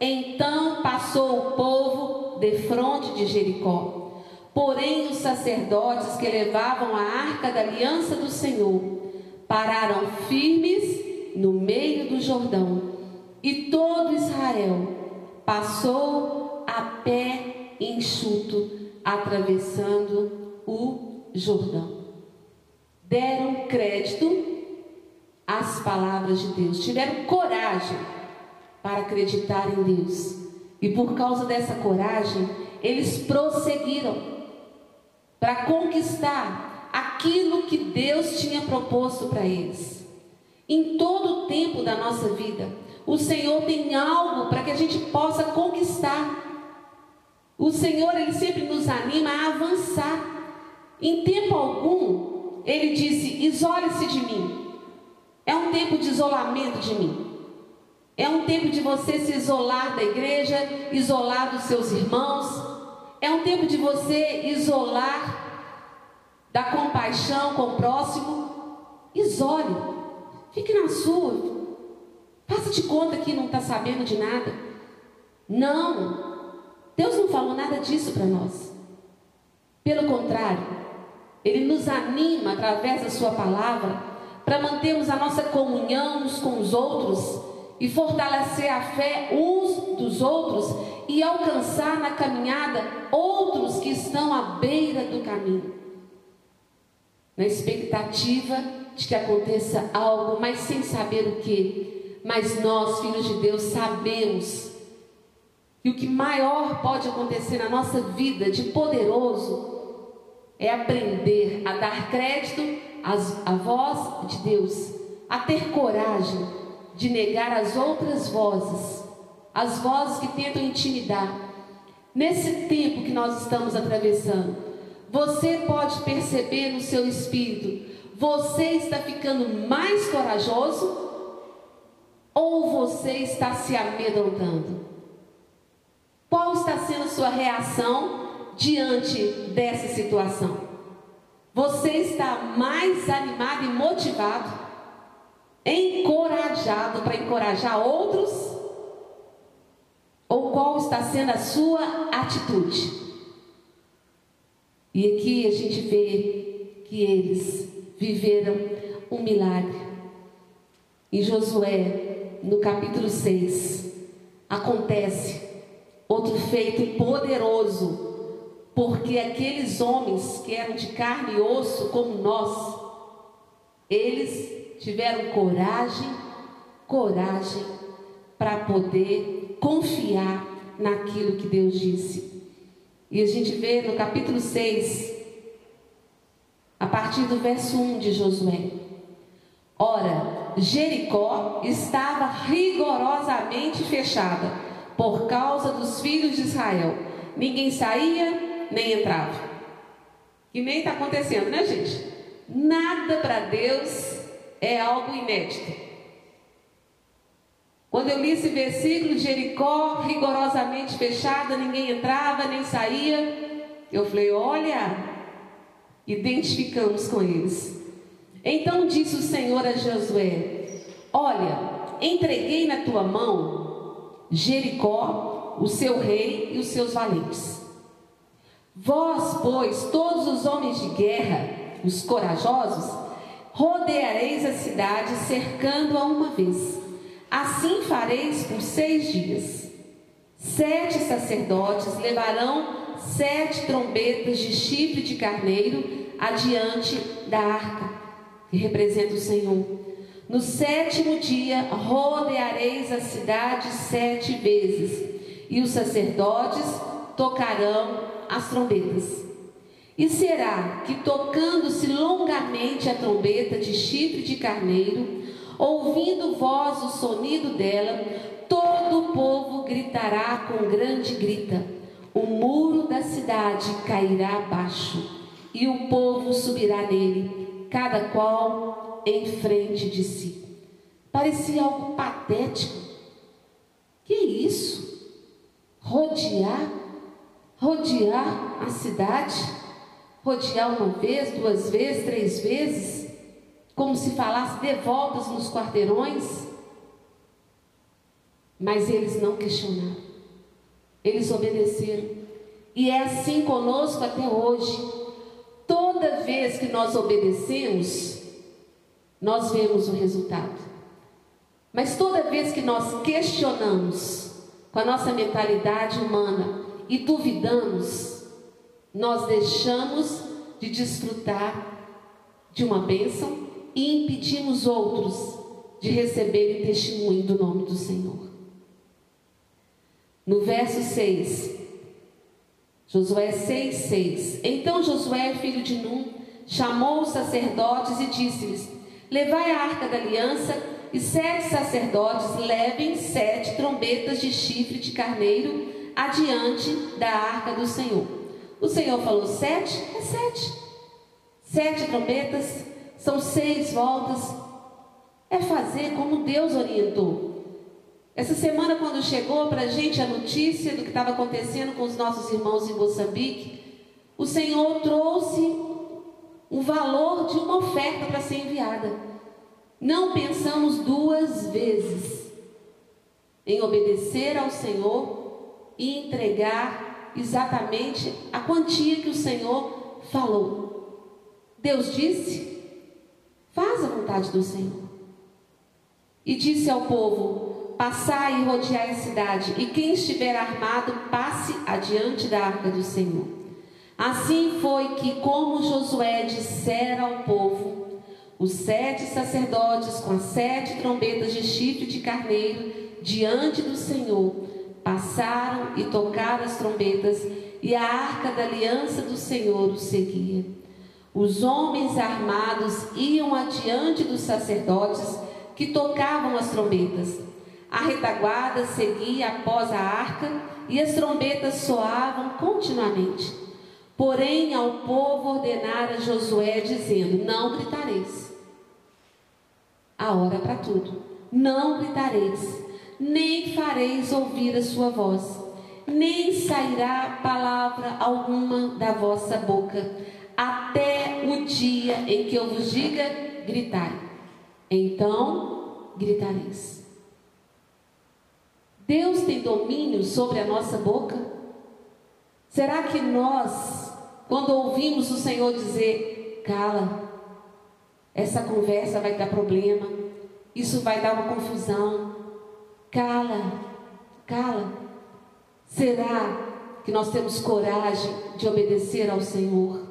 Então passou o povo de fronte de Jericó. Porém, os sacerdotes que levavam a arca da aliança do Senhor pararam firmes no meio do Jordão e todo Israel passou a pé enxuto, atravessando o Jordão. Deram crédito às palavras de Deus, tiveram coragem para acreditar em Deus. E por causa dessa coragem, eles prosseguiram para conquistar aquilo que Deus tinha proposto para eles. Em todo o tempo da nossa vida, o Senhor tem algo para que a gente possa conquistar. O Senhor, Ele sempre nos anima a avançar. Em tempo algum, Ele disse: isole-se de mim. É um tempo de isolamento de mim. É um tempo de você se isolar da igreja, isolar dos seus irmãos. É um tempo de você isolar da compaixão com o próximo. Isole. Fique na sua. Faça de conta que não está sabendo de nada. Não. Deus não falou nada disso para nós. Pelo contrário, Ele nos anima através da Sua palavra para mantermos a nossa comunhão uns com os outros e fortalecer a fé uns dos outros e alcançar na caminhada outros que estão à beira do caminho. Na expectativa de que aconteça algo, mas sem saber o que. Mas nós, filhos de Deus, sabemos que o que maior pode acontecer na nossa vida de poderoso é aprender a dar crédito à voz de Deus, a ter coragem de negar as outras vozes, as vozes que tentam intimidar. Nesse tempo que nós estamos atravessando, você pode perceber no seu espírito, você está ficando mais corajoso ou você está se amedrontando? Qual está sendo sua reação diante dessa situação? Você está mais animado e motivado, encorajado para encorajar outros? Ou qual está sendo a sua atitude? E aqui a gente vê que eles viveram um milagre. Em Josué, no capítulo 6, acontece outro feito poderoso, porque aqueles homens que eram de carne e osso como nós, eles tiveram coragem, coragem para poder confiar naquilo que Deus disse. E a gente vê no capítulo 6, a partir do verso 1 de Josué. Ora, Jericó estava rigorosamente fechada por causa dos filhos de Israel. Ninguém saía nem entrava. E nem está acontecendo, né, gente? Nada para Deus é algo inédito. Quando eu li esse versículo, Jericó rigorosamente fechada, ninguém entrava nem saía, eu falei: olha, identificamos com eles. Então disse o Senhor a Josué: Olha, entreguei na tua mão Jericó, o seu rei e os seus valentes. Vós, pois, todos os homens de guerra, os corajosos, rodeareis a cidade, cercando-a uma vez. Assim fareis por seis dias. Sete sacerdotes levarão sete trombetas de chifre de carneiro adiante da arca, que representa o Senhor. No sétimo dia rodeareis a cidade sete vezes, e os sacerdotes tocarão as trombetas. E será que, tocando-se longamente a trombeta de chifre de carneiro, ouvindo voz o sonido dela, todo o povo gritará com grande grita: o muro da cidade cairá abaixo, e o povo subirá nele, cada qual em frente de si. Parecia algo patético. Que isso? Rodear, rodear a cidade, rodear uma vez, duas vezes, três vezes, como se falasse de voltas nos quarteirões. Mas eles não questionaram, eles obedeceram. E é assim conosco até hoje. Toda vez que nós obedecemos, nós vemos o resultado. Mas toda vez que nós questionamos com a nossa mentalidade humana e duvidamos, nós deixamos de desfrutar de uma bênção e impedimos outros de receberem testemunho do nome do Senhor. No verso 6, Josué 6, 6. Então Josué, filho de Num, chamou os sacerdotes e disse-lhes: Levai a arca da aliança, e sete sacerdotes levem sete trombetas de chifre de carneiro adiante da arca do Senhor. O Senhor falou sete? É sete. Sete trombetas, são seis voltas. É fazer como Deus orientou. Essa semana, quando chegou para a gente a notícia do que estava acontecendo com os nossos irmãos em Moçambique, o Senhor trouxe o valor de uma oferta para ser enviada. Não pensamos duas vezes em obedecer ao Senhor e entregar exatamente a quantia que o Senhor falou. Deus disse: faz a vontade do Senhor. E disse ao povo: Passai e rodeai a cidade, e quem estiver armado, passe adiante da arca do Senhor. Assim foi que, como Josué dissera ao povo, os sete sacerdotes com as sete trombetas de chifre de carneiro diante do Senhor passaram e tocaram as trombetas, e a arca da aliança do Senhor os seguia. Os homens armados iam adiante dos sacerdotes que tocavam as trombetas. A retaguarda seguia após a arca e as trombetas soavam continuamente. Porém, ao povo ordenara Josué, dizendo: Não gritareis. A hora para tudo. Não gritareis, nem fareis ouvir a sua voz, nem sairá palavra alguma da vossa boca, até o dia em que eu vos diga: gritai. Então gritareis. Deus tem domínio sobre a nossa boca? Será que nós, quando ouvimos o Senhor dizer, cala, essa conversa vai dar problema, isso vai dar uma confusão, cala, cala, será que nós temos coragem de obedecer ao Senhor?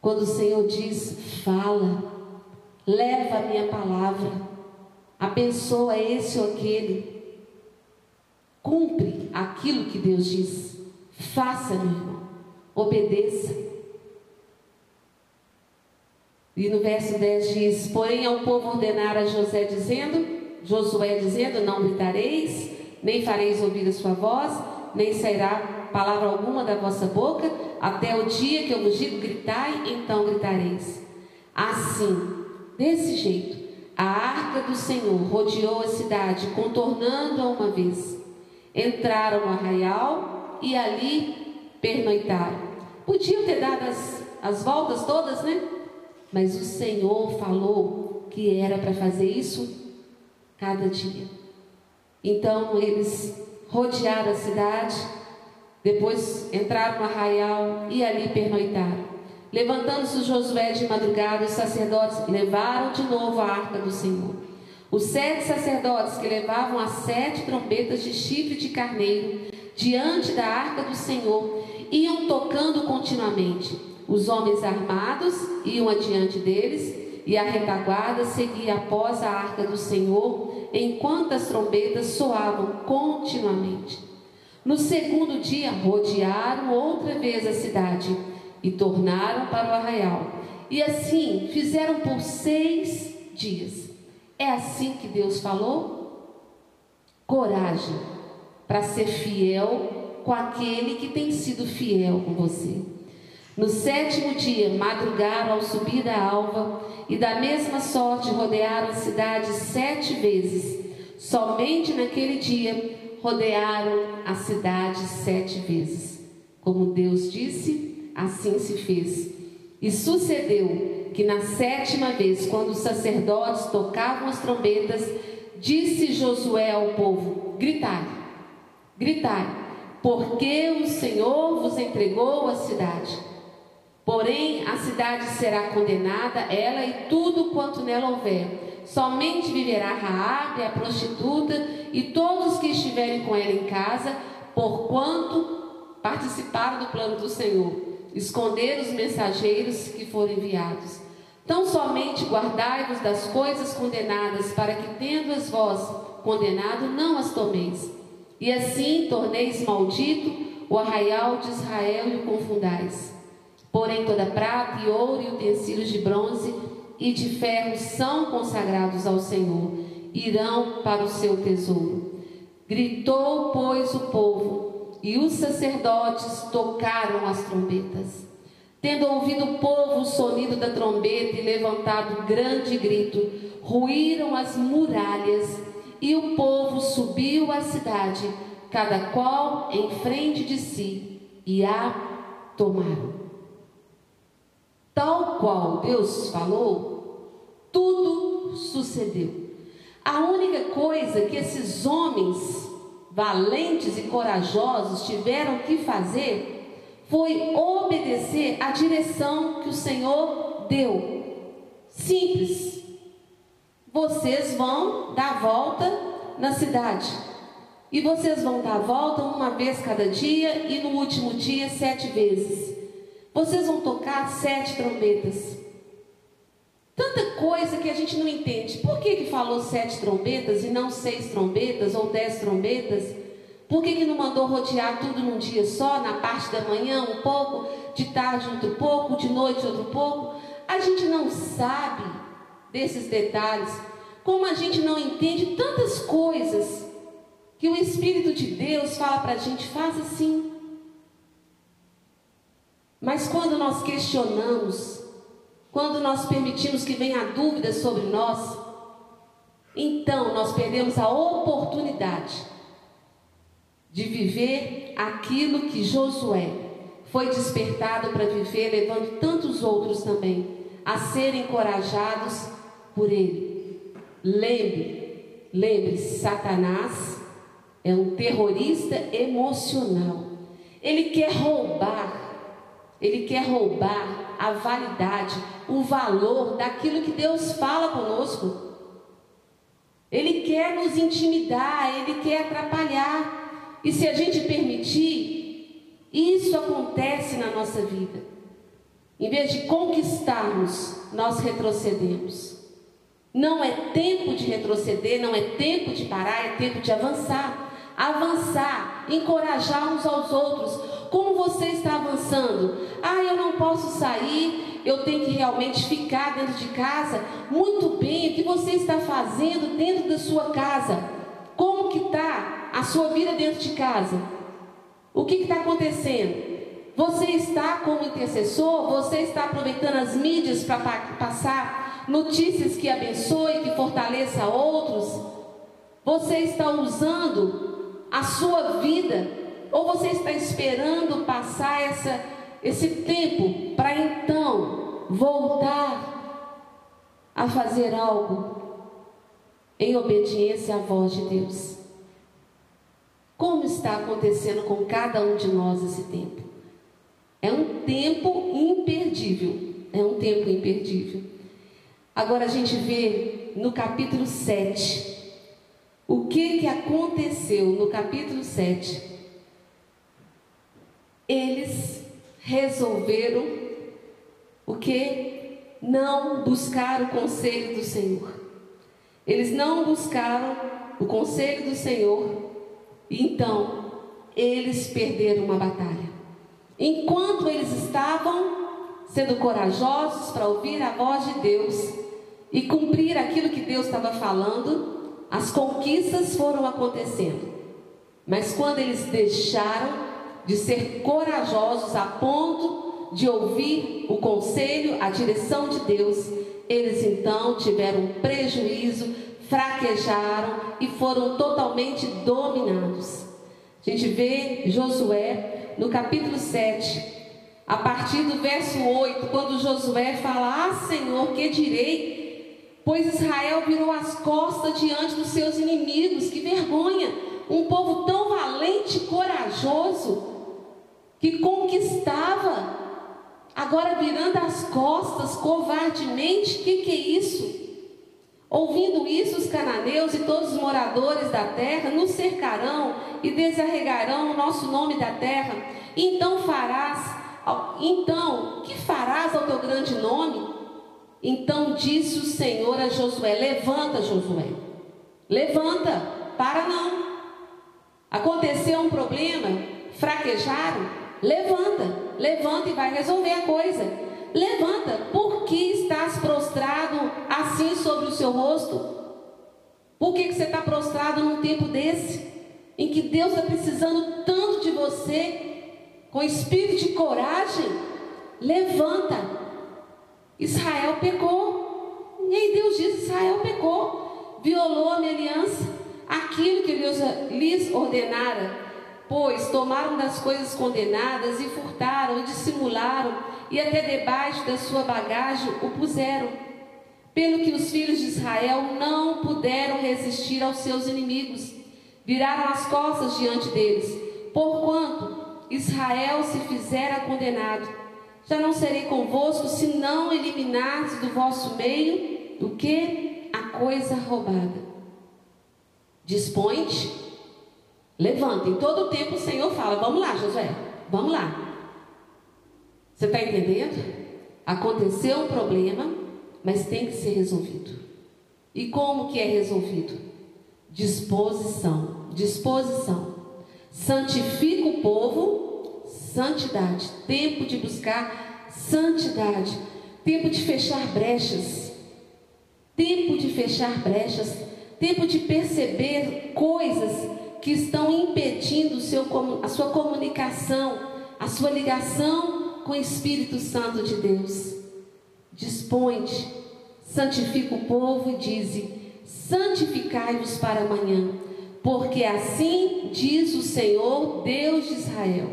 Quando o Senhor diz, fala, leva a minha palavra, abençoa esse ou aquele. Cumpre aquilo que Deus diz. Faça, meu irmão. Obedeça. E no verso 10 diz: Porém ao povo ordenar a José dizendo, Josué dizendo: Não gritareis, nem fareis ouvir a sua voz, nem sairá palavra alguma da vossa boca, até o dia que eu vos digo gritai, então gritareis. Assim, desse jeito, a arca do Senhor rodeou a cidade, contornando-a uma vez. Entraram no arraial e ali pernoitaram. Podiam ter dado as, as voltas todas, né? Mas o Senhor falou que era para fazer isso cada dia. Então eles rodearam a cidade, depois entraram no arraial e ali pernoitaram. Levantando-se Josué de madrugada, os sacerdotes levaram de novo a arca do Senhor. Os sete sacerdotes que levavam as sete trombetas de chifre de carneiro diante da arca do Senhor iam tocando continuamente. Os homens armados iam adiante deles e a retaguarda seguia após a arca do Senhor, enquanto as trombetas soavam continuamente. No segundo dia, rodearam outra vez a cidade e tornaram para o arraial. E assim fizeram por seis dias. É assim que Deus falou? Coragem para ser fiel com aquele que tem sido fiel com você. No sétimo dia, madrugaram ao subir da alva, e da mesma sorte rodearam a cidade sete vezes. Somente naquele dia rodearam a cidade sete vezes. Como Deus disse, assim se fez. E sucedeu que na sétima vez, quando os sacerdotes tocavam as trombetas, disse Josué ao povo: Gritai, gritai, porque o Senhor vos entregou a cidade. Porém, a cidade será condenada, ela e tudo quanto nela houver. Somente viverá Raabe, a prostituta, e todos que estiverem com ela em casa, porquanto participaram do plano do Senhor esconder os mensageiros que foram enviados. Tão somente guardai-vos das coisas condenadas, para que, tendo-as vós condenado, não as tomeis. E assim torneis maldito o arraial de Israel e o confundais. Porém, toda prata e ouro e utensílios de bronze e de ferro são consagrados ao Senhor, irão para o seu tesouro. Gritou, pois, o povo, e os sacerdotes tocaram as trombetas. Tendo ouvido o povo o sonido da trombeta e levantado grande grito, ruíram as muralhas e o povo subiu à cidade, cada qual em frente de si, e a tomaram. Tal qual Deus falou, tudo sucedeu. A única coisa que esses homens valentes e corajosos tiveram que fazer foi obedecer à direção que o Senhor deu. Simples. Vocês vão dar volta na cidade. E vocês vão dar volta uma vez cada dia e no último dia sete vezes. Vocês vão tocar sete trombetas. Tanta coisa que a gente não entende. Por que, que falou sete trombetas e não seis trombetas ou dez trombetas? Por que, que não mandou rodear tudo num dia só, na parte da manhã um pouco, de tarde outro pouco, de noite outro pouco? A gente não sabe desses detalhes, como a gente não entende tantas coisas que o Espírito de Deus fala para a gente, faz assim. Mas quando nós questionamos, quando nós permitimos que venha dúvidas sobre nós, então nós perdemos a oportunidade de viver aquilo que Josué foi despertado para viver, levando tantos outros também a serem encorajados por ele. Lembre, lembre-se, Satanás é um terrorista emocional. Ele quer roubar, ele quer roubar a validade, o valor daquilo que Deus fala conosco. Ele quer nos intimidar, ele quer atrapalhar. E se a gente permitir, isso acontece na nossa vida. Em vez de conquistarmos, nós retrocedemos. Não é tempo de retroceder, não é tempo de parar, é tempo de avançar avançar, encorajar uns aos outros. Como você está avançando? Ah, eu não posso sair, eu tenho que realmente ficar dentro de casa. Muito bem, o que você está fazendo dentro da sua casa? Como que está a sua vida dentro de casa? O que está acontecendo? Você está como intercessor? Você está aproveitando as mídias para passar notícias que abençoe, que fortaleça outros? Você está usando a sua vida? Ou você está esperando passar essa, esse tempo para então voltar a fazer algo em obediência à voz de Deus? Como está acontecendo com cada um de nós esse tempo? É um tempo imperdível. É um tempo imperdível. Agora a gente vê no capítulo 7 o que, que aconteceu no capítulo 7? Eles resolveram o que? Não buscar o conselho do Senhor. Eles não buscaram o conselho do Senhor. Então, eles perderam uma batalha. Enquanto eles estavam sendo corajosos para ouvir a voz de Deus e cumprir aquilo que Deus estava falando, as conquistas foram acontecendo. Mas quando eles deixaram de ser corajosos a ponto de ouvir o conselho, a direção de Deus, eles então tiveram prejuízo, fraquejaram e foram totalmente dominados. A gente vê Josué no capítulo 7, a partir do verso 8, quando Josué fala: Ah, Senhor, que direi? pois Israel virou as costas diante dos seus inimigos. Que vergonha! Um povo tão valente e corajoso que conquistava, agora virando as costas covardemente. O que, que é isso? Ouvindo isso, os cananeus e todos os moradores da terra nos cercarão e desarregarão o nosso nome da terra. Então farás, então, que farás ao teu grande nome? Então disse o Senhor a Josué: Levanta, Josué. Levanta, para não. Aconteceu um problema, fraquejaram? Levanta, levanta e vai resolver a coisa. Levanta, por que estás prostrado assim sobre o seu rosto? Por que, que você está prostrado num tempo desse? Em que Deus está precisando tanto de você, com espírito de coragem? Levanta, Israel pecou. E aí Deus diz: Israel pecou, violou a minha aliança, aquilo que Deus lhes ordenara. Pois tomaram das coisas condenadas e furtaram, e dissimularam, e até debaixo da sua bagagem o puseram. Pelo que os filhos de Israel não puderam resistir aos seus inimigos, viraram as costas diante deles, porquanto Israel se fizera condenado já não serei convosco se não eliminardes do vosso meio o que? A coisa roubada. Dispõe-te, levanta. Em todo tempo o Senhor fala: Vamos lá, Josué, vamos lá. Você está entendendo? Aconteceu um problema, mas tem que ser resolvido. E como que é resolvido? Disposição, disposição. Santifica o povo santidade, tempo de buscar santidade, tempo de fechar brechas. tempo de fechar brechas, tempo de perceber coisas que estão impedindo seu, a sua comunicação, a sua ligação com o Espírito Santo de Deus. Dispõe-te, santifica o povo e dize: santificai-vos para amanhã, porque assim diz o Senhor, Deus de Israel: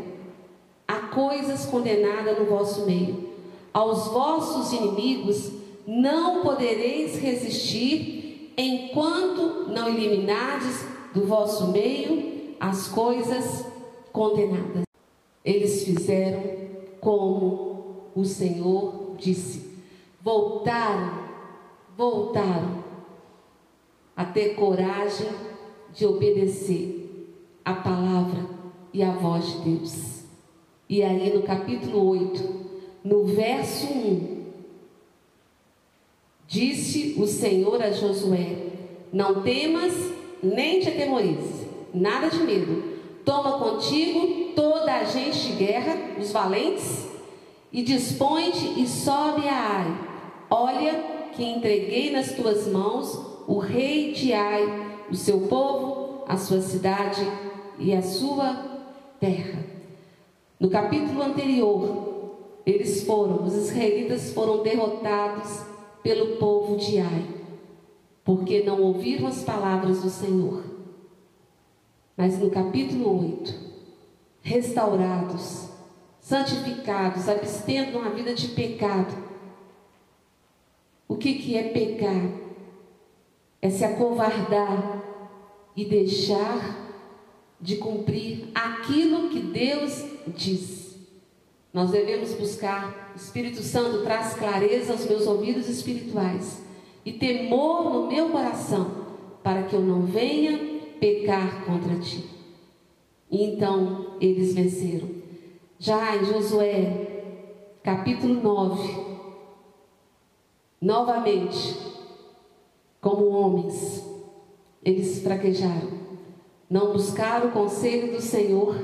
há coisas condenadas no vosso meio, aos vossos inimigos não podereis resistir enquanto não eliminardes do vosso meio as coisas condenadas. Eles fizeram como o Senhor disse. Voltaram, voltaram a ter coragem de obedecer a palavra e a voz de Deus. E aí no capítulo 8, no verso 1, disse o Senhor a Josué: Não temas nem te atemorize, nada de medo. Toma contigo toda a gente de guerra, os valentes, e dispõe-te e sobe a Ai. Olha que entreguei nas tuas mãos o rei de Ai, o seu povo, a sua cidade e a sua terra. No capítulo anterior, eles foram, os israelitas foram derrotados pelo povo de Ai porque não ouviram as palavras do Senhor. Mas no capítulo 8, restaurados, santificados, abstendo uma vida de pecado. O que, que é pecar? É se acovardar e deixar de cumprir aquilo que Deus diz. Nós devemos buscar, o Espírito Santo traz clareza aos meus ouvidos espirituais e temor no meu coração, para que eu não venha pecar contra ti. E então eles venceram. Já em Josué, capítulo 9, novamente, como homens, eles fraquejaram, não buscaram o conselho do Senhor,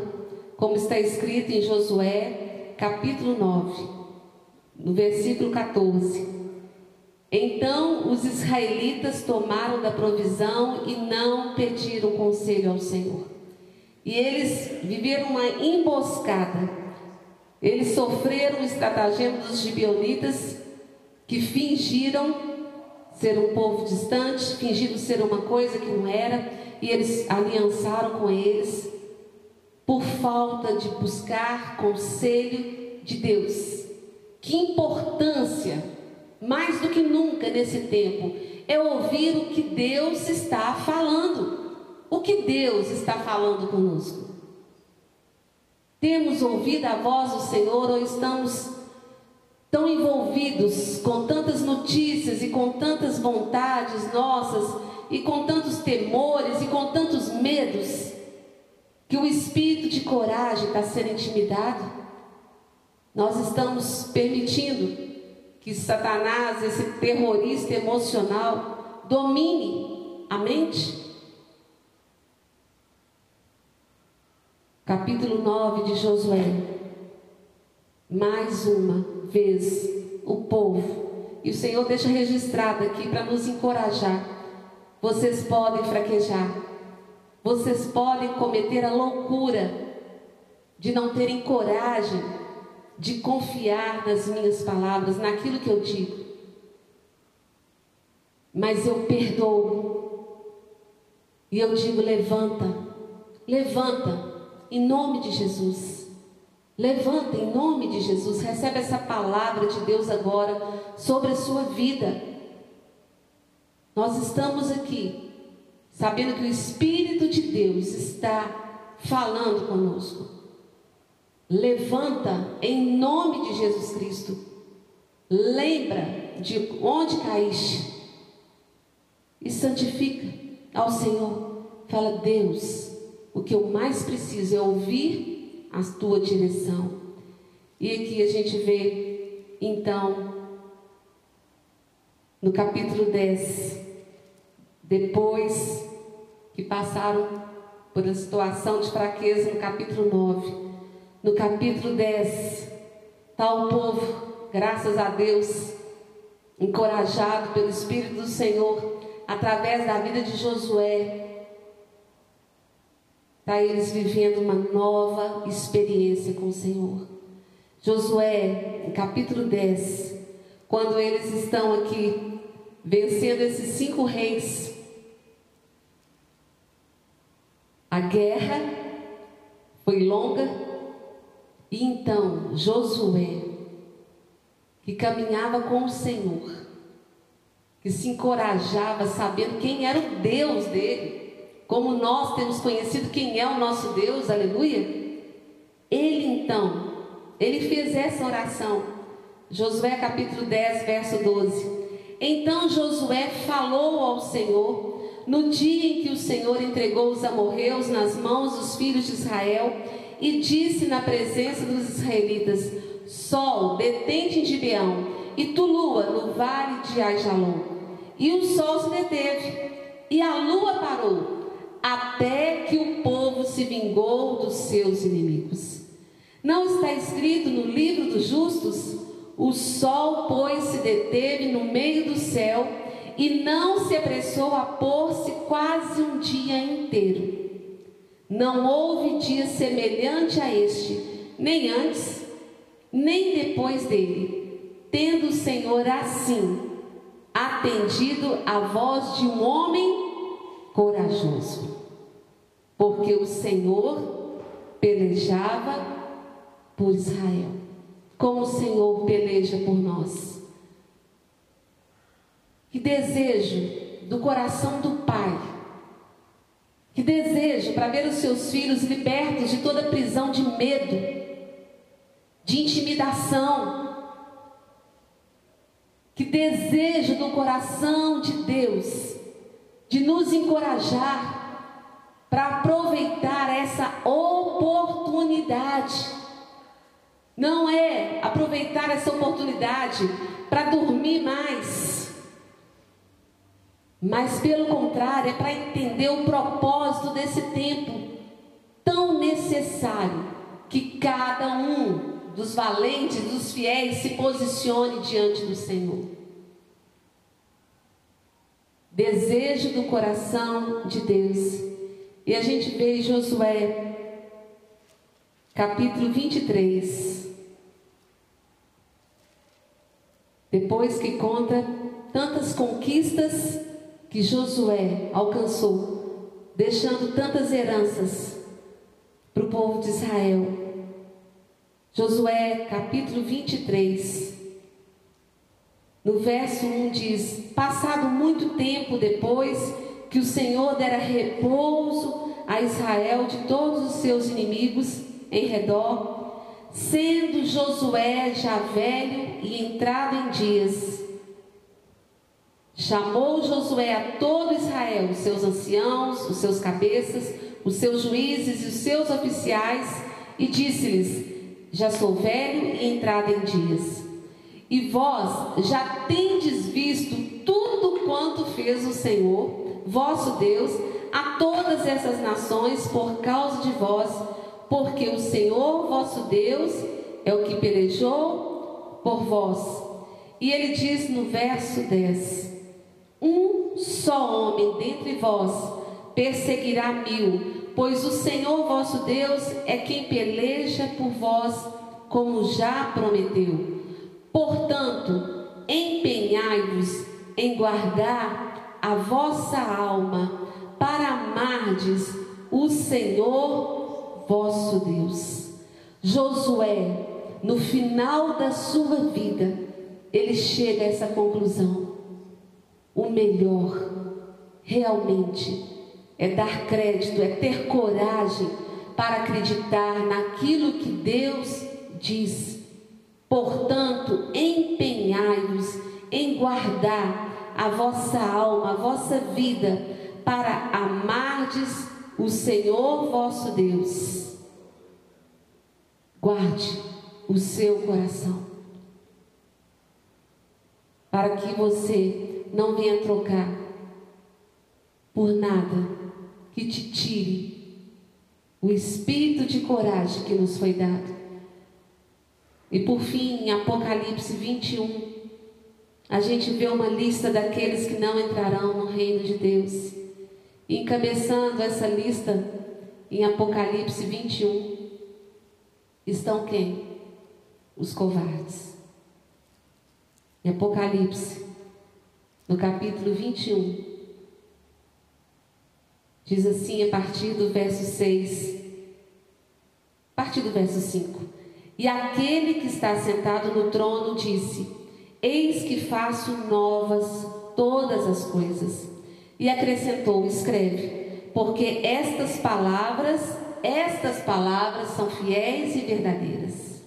como está escrito em Josué, capítulo 9, no versículo 14. Então os israelitas tomaram da provisão e não pediram conselho ao Senhor. E eles viveram uma emboscada. Eles sofreram o estratagema dos gibeonitas que fingiram ser um povo distante, fingiram ser uma coisa que não era, e eles aliançaram com eles por falta de buscar conselho de Deus. Que importância mais do que nunca nesse tempo, é ouvir o que Deus está falando. O que Deus está falando conosco? Temos ouvido a voz do Senhor ou estamos tão envolvidos com tantas notícias e com tantas vontades nossas e com tantos temores e com tantos medos que o espírito de coragem está sendo intimidado? Nós estamos permitindo que Satanás, esse terrorista emocional, domine a mente. Capítulo 9 de Josué. Mais uma vez o povo. E o Senhor deixa registrado aqui para nos encorajar. Vocês podem fraquejar. Vocês podem cometer a loucura de não terem coragem de confiar nas minhas palavras, naquilo que eu digo. Mas eu perdoo. E eu digo: levanta, levanta, em nome de Jesus. Levanta em nome de Jesus. Recebe essa palavra de Deus agora sobre a sua vida. Nós estamos aqui, sabendo que o Espírito de Deus está falando conosco. Levanta em nome de Jesus Cristo. Lembra de onde caíste e santifica ao Senhor. Fala, Deus, o que eu mais preciso é ouvir a tua direção. E aqui a gente vê, então, no capítulo 10, depois que passaram por a situação de fraqueza no capítulo 9, no capítulo 10, está o povo, graças a Deus, encorajado pelo Espírito do Senhor, através da vida de Josué, para eles vivendo uma nova experiência com o Senhor. Josué, em capítulo 10, quando eles estão aqui vencendo esses cinco reis, a guerra foi longa, e então Josué, que caminhava com o Senhor, que se encorajava sabendo quem era o Deus dele, como nós temos conhecido quem é o nosso Deus, aleluia. Ele então, ele fez essa oração, Josué capítulo 10, verso 12. Então Josué falou ao Senhor no dia em que o Senhor entregou os amorreus nas mãos dos filhos de Israel e disse na presença dos israelitas: Sol, detente em Gibeão, e tu, lua, no vale de Aijalon. E o sol se deteve, e a lua parou, até que o povo se vingou dos seus inimigos. Não está escrito no livro dos justos? O sol, pois, se deteve no meio do céu e não se apressou a pôr-se quase um dia inteiro. Não houve dia semelhante a este, nem antes, nem depois dele, tendo o Senhor assim atendido a voz de um homem corajoso, porque o Senhor pelejava por Israel, como o Senhor peleja por nós. Que desejo do coração do Pai, que desejo para ver os seus filhos libertos de toda prisão de medo, de intimidação, que desejo do coração de Deus de nos encorajar para aproveitar essa oportunidade. Não é aproveitar essa oportunidade para dormir mais, mas pelo contrário, é para entender o propósito desse tempo tão necessário que cada um dos valentes, dos fiéis, se posicione diante do Senhor. Desejo do coração de Deus. E a gente vê em Josué, capítulo 23. Depois que conta tantas conquistas que Josué alcançou, deixando tantas heranças para o povo de Israel. Josué capítulo 23, no verso 1 diz: Passado muito tempo depois que o Senhor dera repouso a Israel de todos os seus inimigos em redor, sendo Josué já velho e entrado em dias, chamou Josué a todo Israel, os seus anciãos, os seus cabeças, os seus juízes e os seus oficiais, e disse-lhes: já sou velho e entrado em dias. E vós já tendes visto tudo quanto fez o Senhor, vosso Deus, a todas essas nações por causa de vós, porque o Senhor vosso Deus é o que pelejou por vós. E ele diz no verso 10: Um só homem dentre vós perseguirá mil pois o Senhor vosso Deus é quem peleja por vós, como já prometeu. Portanto, empenhai-vos em guardar a vossa alma, para amardes o Senhor vosso Deus. Josué, no final da sua vida, ele chega a essa conclusão. O melhor, realmente, é dar crédito, é ter coragem para acreditar naquilo que Deus diz. Portanto, empenhai-vos em guardar a vossa alma, a vossa vida, para amardes o Senhor vosso Deus. Guarde o seu coração, para que você não venha trocar por nada que te tire o espírito de coragem que nos foi dado. E por fim, em Apocalipse 21, a gente vê uma lista daqueles que não entrarão no reino de Deus. E encabeçando essa lista em Apocalipse 21, estão quem? Os covardes. Em Apocalipse, no capítulo 21, diz assim a partir do verso 6, a partir do verso 5: E aquele que está sentado no trono disse: Eis que faço novas todas as coisas. E acrescentou: Escreve, porque estas palavras, estas palavras são fiéis e verdadeiras.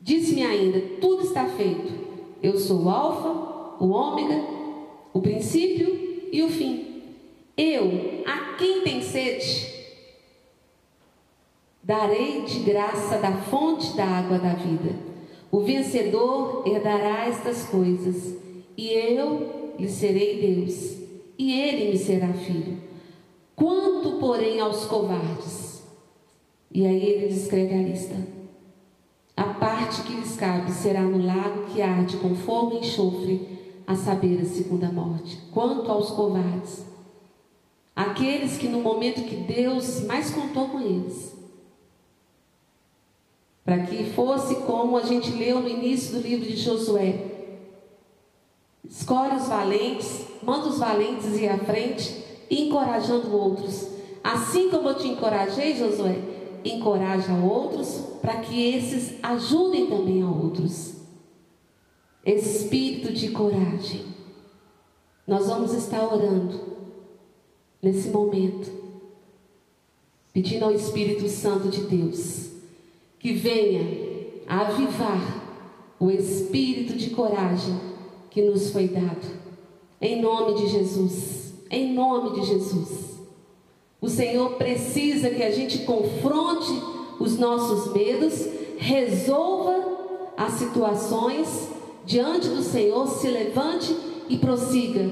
Disse-me ainda: Tudo está feito. Eu sou o Alfa, o Ômega, o princípio e o fim. Eu, a quem tem sede, darei de graça da fonte da água da vida. O vencedor herdará estas coisas, e eu lhe serei Deus, e ele me será filho. Quanto, porém, aos covardes? E aí ele descreve a lista. A parte que lhes cabe será no lago que arde com fogo e enxofre, a saber, a segunda morte. Quanto aos covardes, aqueles que no momento que Deus mais contou com eles, para que fosse como a gente leu no início do livro de Josué. Escolhe os valentes, manda os valentes ir à frente, encorajando outros. Assim como eu te encorajei, Josué, encoraja outros para que esses ajudem também a outros. Espírito de coragem. Nós vamos estar orando nesse momento, pedindo ao Espírito Santo de Deus que venha avivar o espírito de coragem que nos foi dado. Em nome de Jesus. Em nome de Jesus. O Senhor precisa que a gente confronte os nossos medos, resolva as situações diante do Senhor, se levante e prossiga.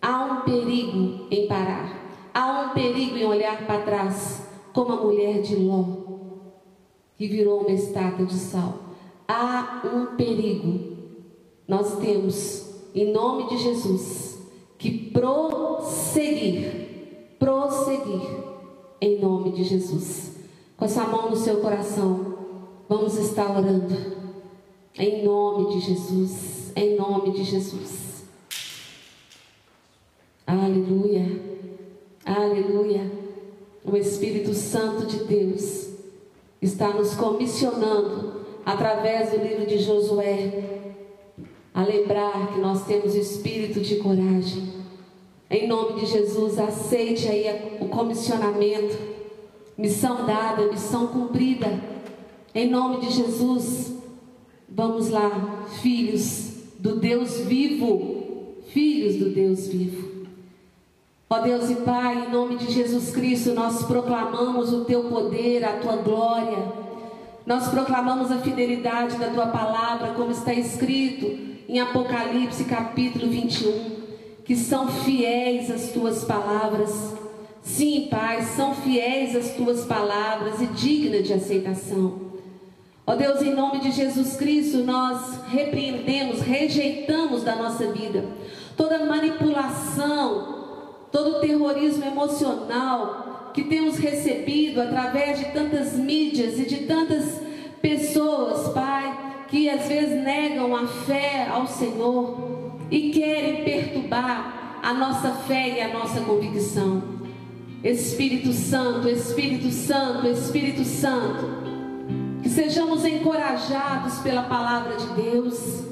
Há um perigo em parar. Há um perigo em olhar para trás, como a mulher de Ló que virou uma estátua de sal. Há um perigo. Nós temos, em nome de Jesus, que prosseguir, prosseguir, em nome de Jesus. Com essa mão no seu coração, vamos estar orando. Em nome de Jesus, em nome de Jesus. Aleluia, aleluia. O Espírito Santo de Deus está nos comissionando, através do livro de Josué, a lembrar que nós temos espírito de coragem. Em nome de Jesus, aceite aí o comissionamento, missão dada, missão cumprida. Em nome de Jesus, vamos lá, filhos do Deus vivo, filhos do Deus vivo. Ó Deus e Pai, em nome de Jesus Cristo, nós proclamamos o Teu poder, a Tua glória. Nós proclamamos a fidelidade da Tua palavra, como está escrito em Apocalipse capítulo 21, que são fiéis as Tuas palavras. Sim, Pai, são fiéis as Tuas palavras e dignas de aceitação. Ó Deus, em nome de Jesus Cristo, nós repreendemos, rejeitamos da nossa vida toda manipulação, todo terrorismo emocional que temos recebido através de tantas mídias e de tantas pessoas, Pai, que às vezes negam a fé ao Senhor e querem perturbar a nossa fé e a nossa convicção. Espírito Santo, Espírito Santo, Espírito Santo, sejamos encorajados pela palavra de Deus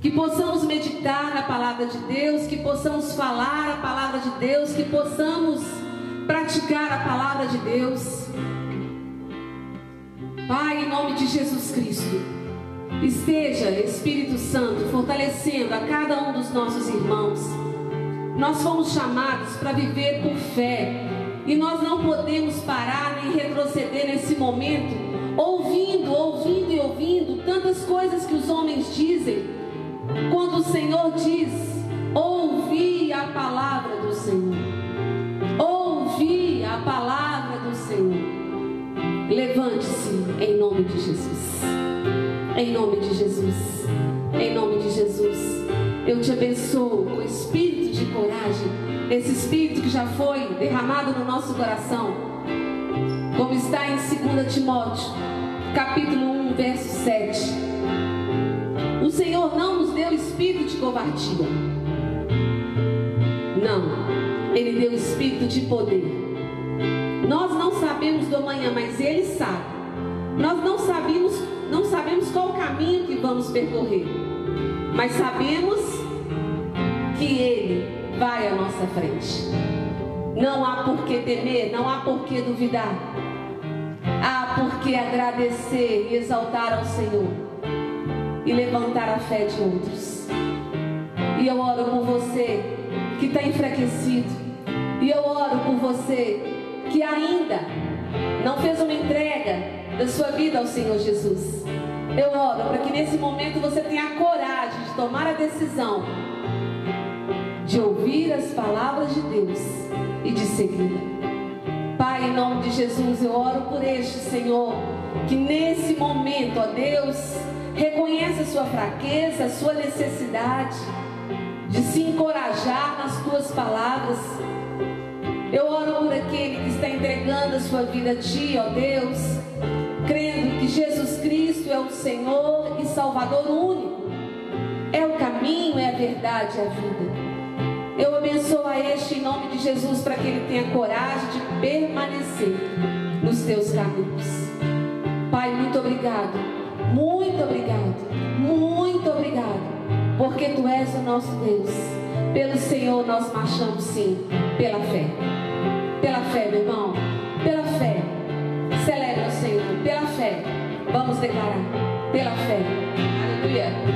que possamos meditar na palavra de Deus, que possamos falar a palavra de Deus, que possamos praticar a palavra de Deus. Pai, em nome de Jesus Cristo, esteja, Espírito Santo, fortalecendo a cada um dos nossos irmãos. Nós fomos chamados para viver por fé e nós não podemos parar nem retroceder nesse momento, ouvindo, ouvindo e ouvindo tantas coisas que os homens dizem quando o Senhor diz: ouvi a palavra do Senhor. Ouvi a palavra do Senhor. Levante-se em nome de Jesus. Em nome de Jesus. Em nome de Jesus. Eu te abençoo com espírito de coragem, esse espírito que já foi derramado no nosso coração, como está em 2 Timóteo, capítulo 1, verso 7. O Senhor não nos deu espírito de covardia. Não, Ele deu espírito de poder. Nós não sabemos do amanhã, mas Ele sabe. Nós não sabemos, não sabemos qual o caminho que vamos percorrer, mas sabemos que Ele vai à nossa frente. Não há por que temer, não há por que duvidar. Há por que agradecer e exaltar ao Senhor e levantar a fé de outros. E eu oro por você que está enfraquecido. E eu oro por você que ainda não fez uma entrega da sua vida ao Senhor Jesus. Eu oro para que nesse momento você tenha a coragem de tomar a decisão de ouvir as palavras de Deus e de segui-la. Pai, em nome de Jesus, eu oro por este Senhor que nesse momento, ó Deus, reconhece a sua fraqueza, a sua necessidade de se encorajar nas tuas palavras. Eu oro por aquele que está entregando a sua vida a ti, ó Deus crendo que Jesus Cristo é o Senhor e Salvador único. É o caminho, é a verdade, é a vida. Eu abençoo a este em nome de Jesus para que ele tenha coragem de permanecer nos teus caminhos. Pai, muito obrigado, muito obrigado, muito obrigado, porque tu és o nosso Deus. Pelo Senhor nós marchamos sim, pela fé. Pela fé, meu irmão, pela fé. Celebra o Senhor pela fé. Vamos declarar pela fé. Aleluia.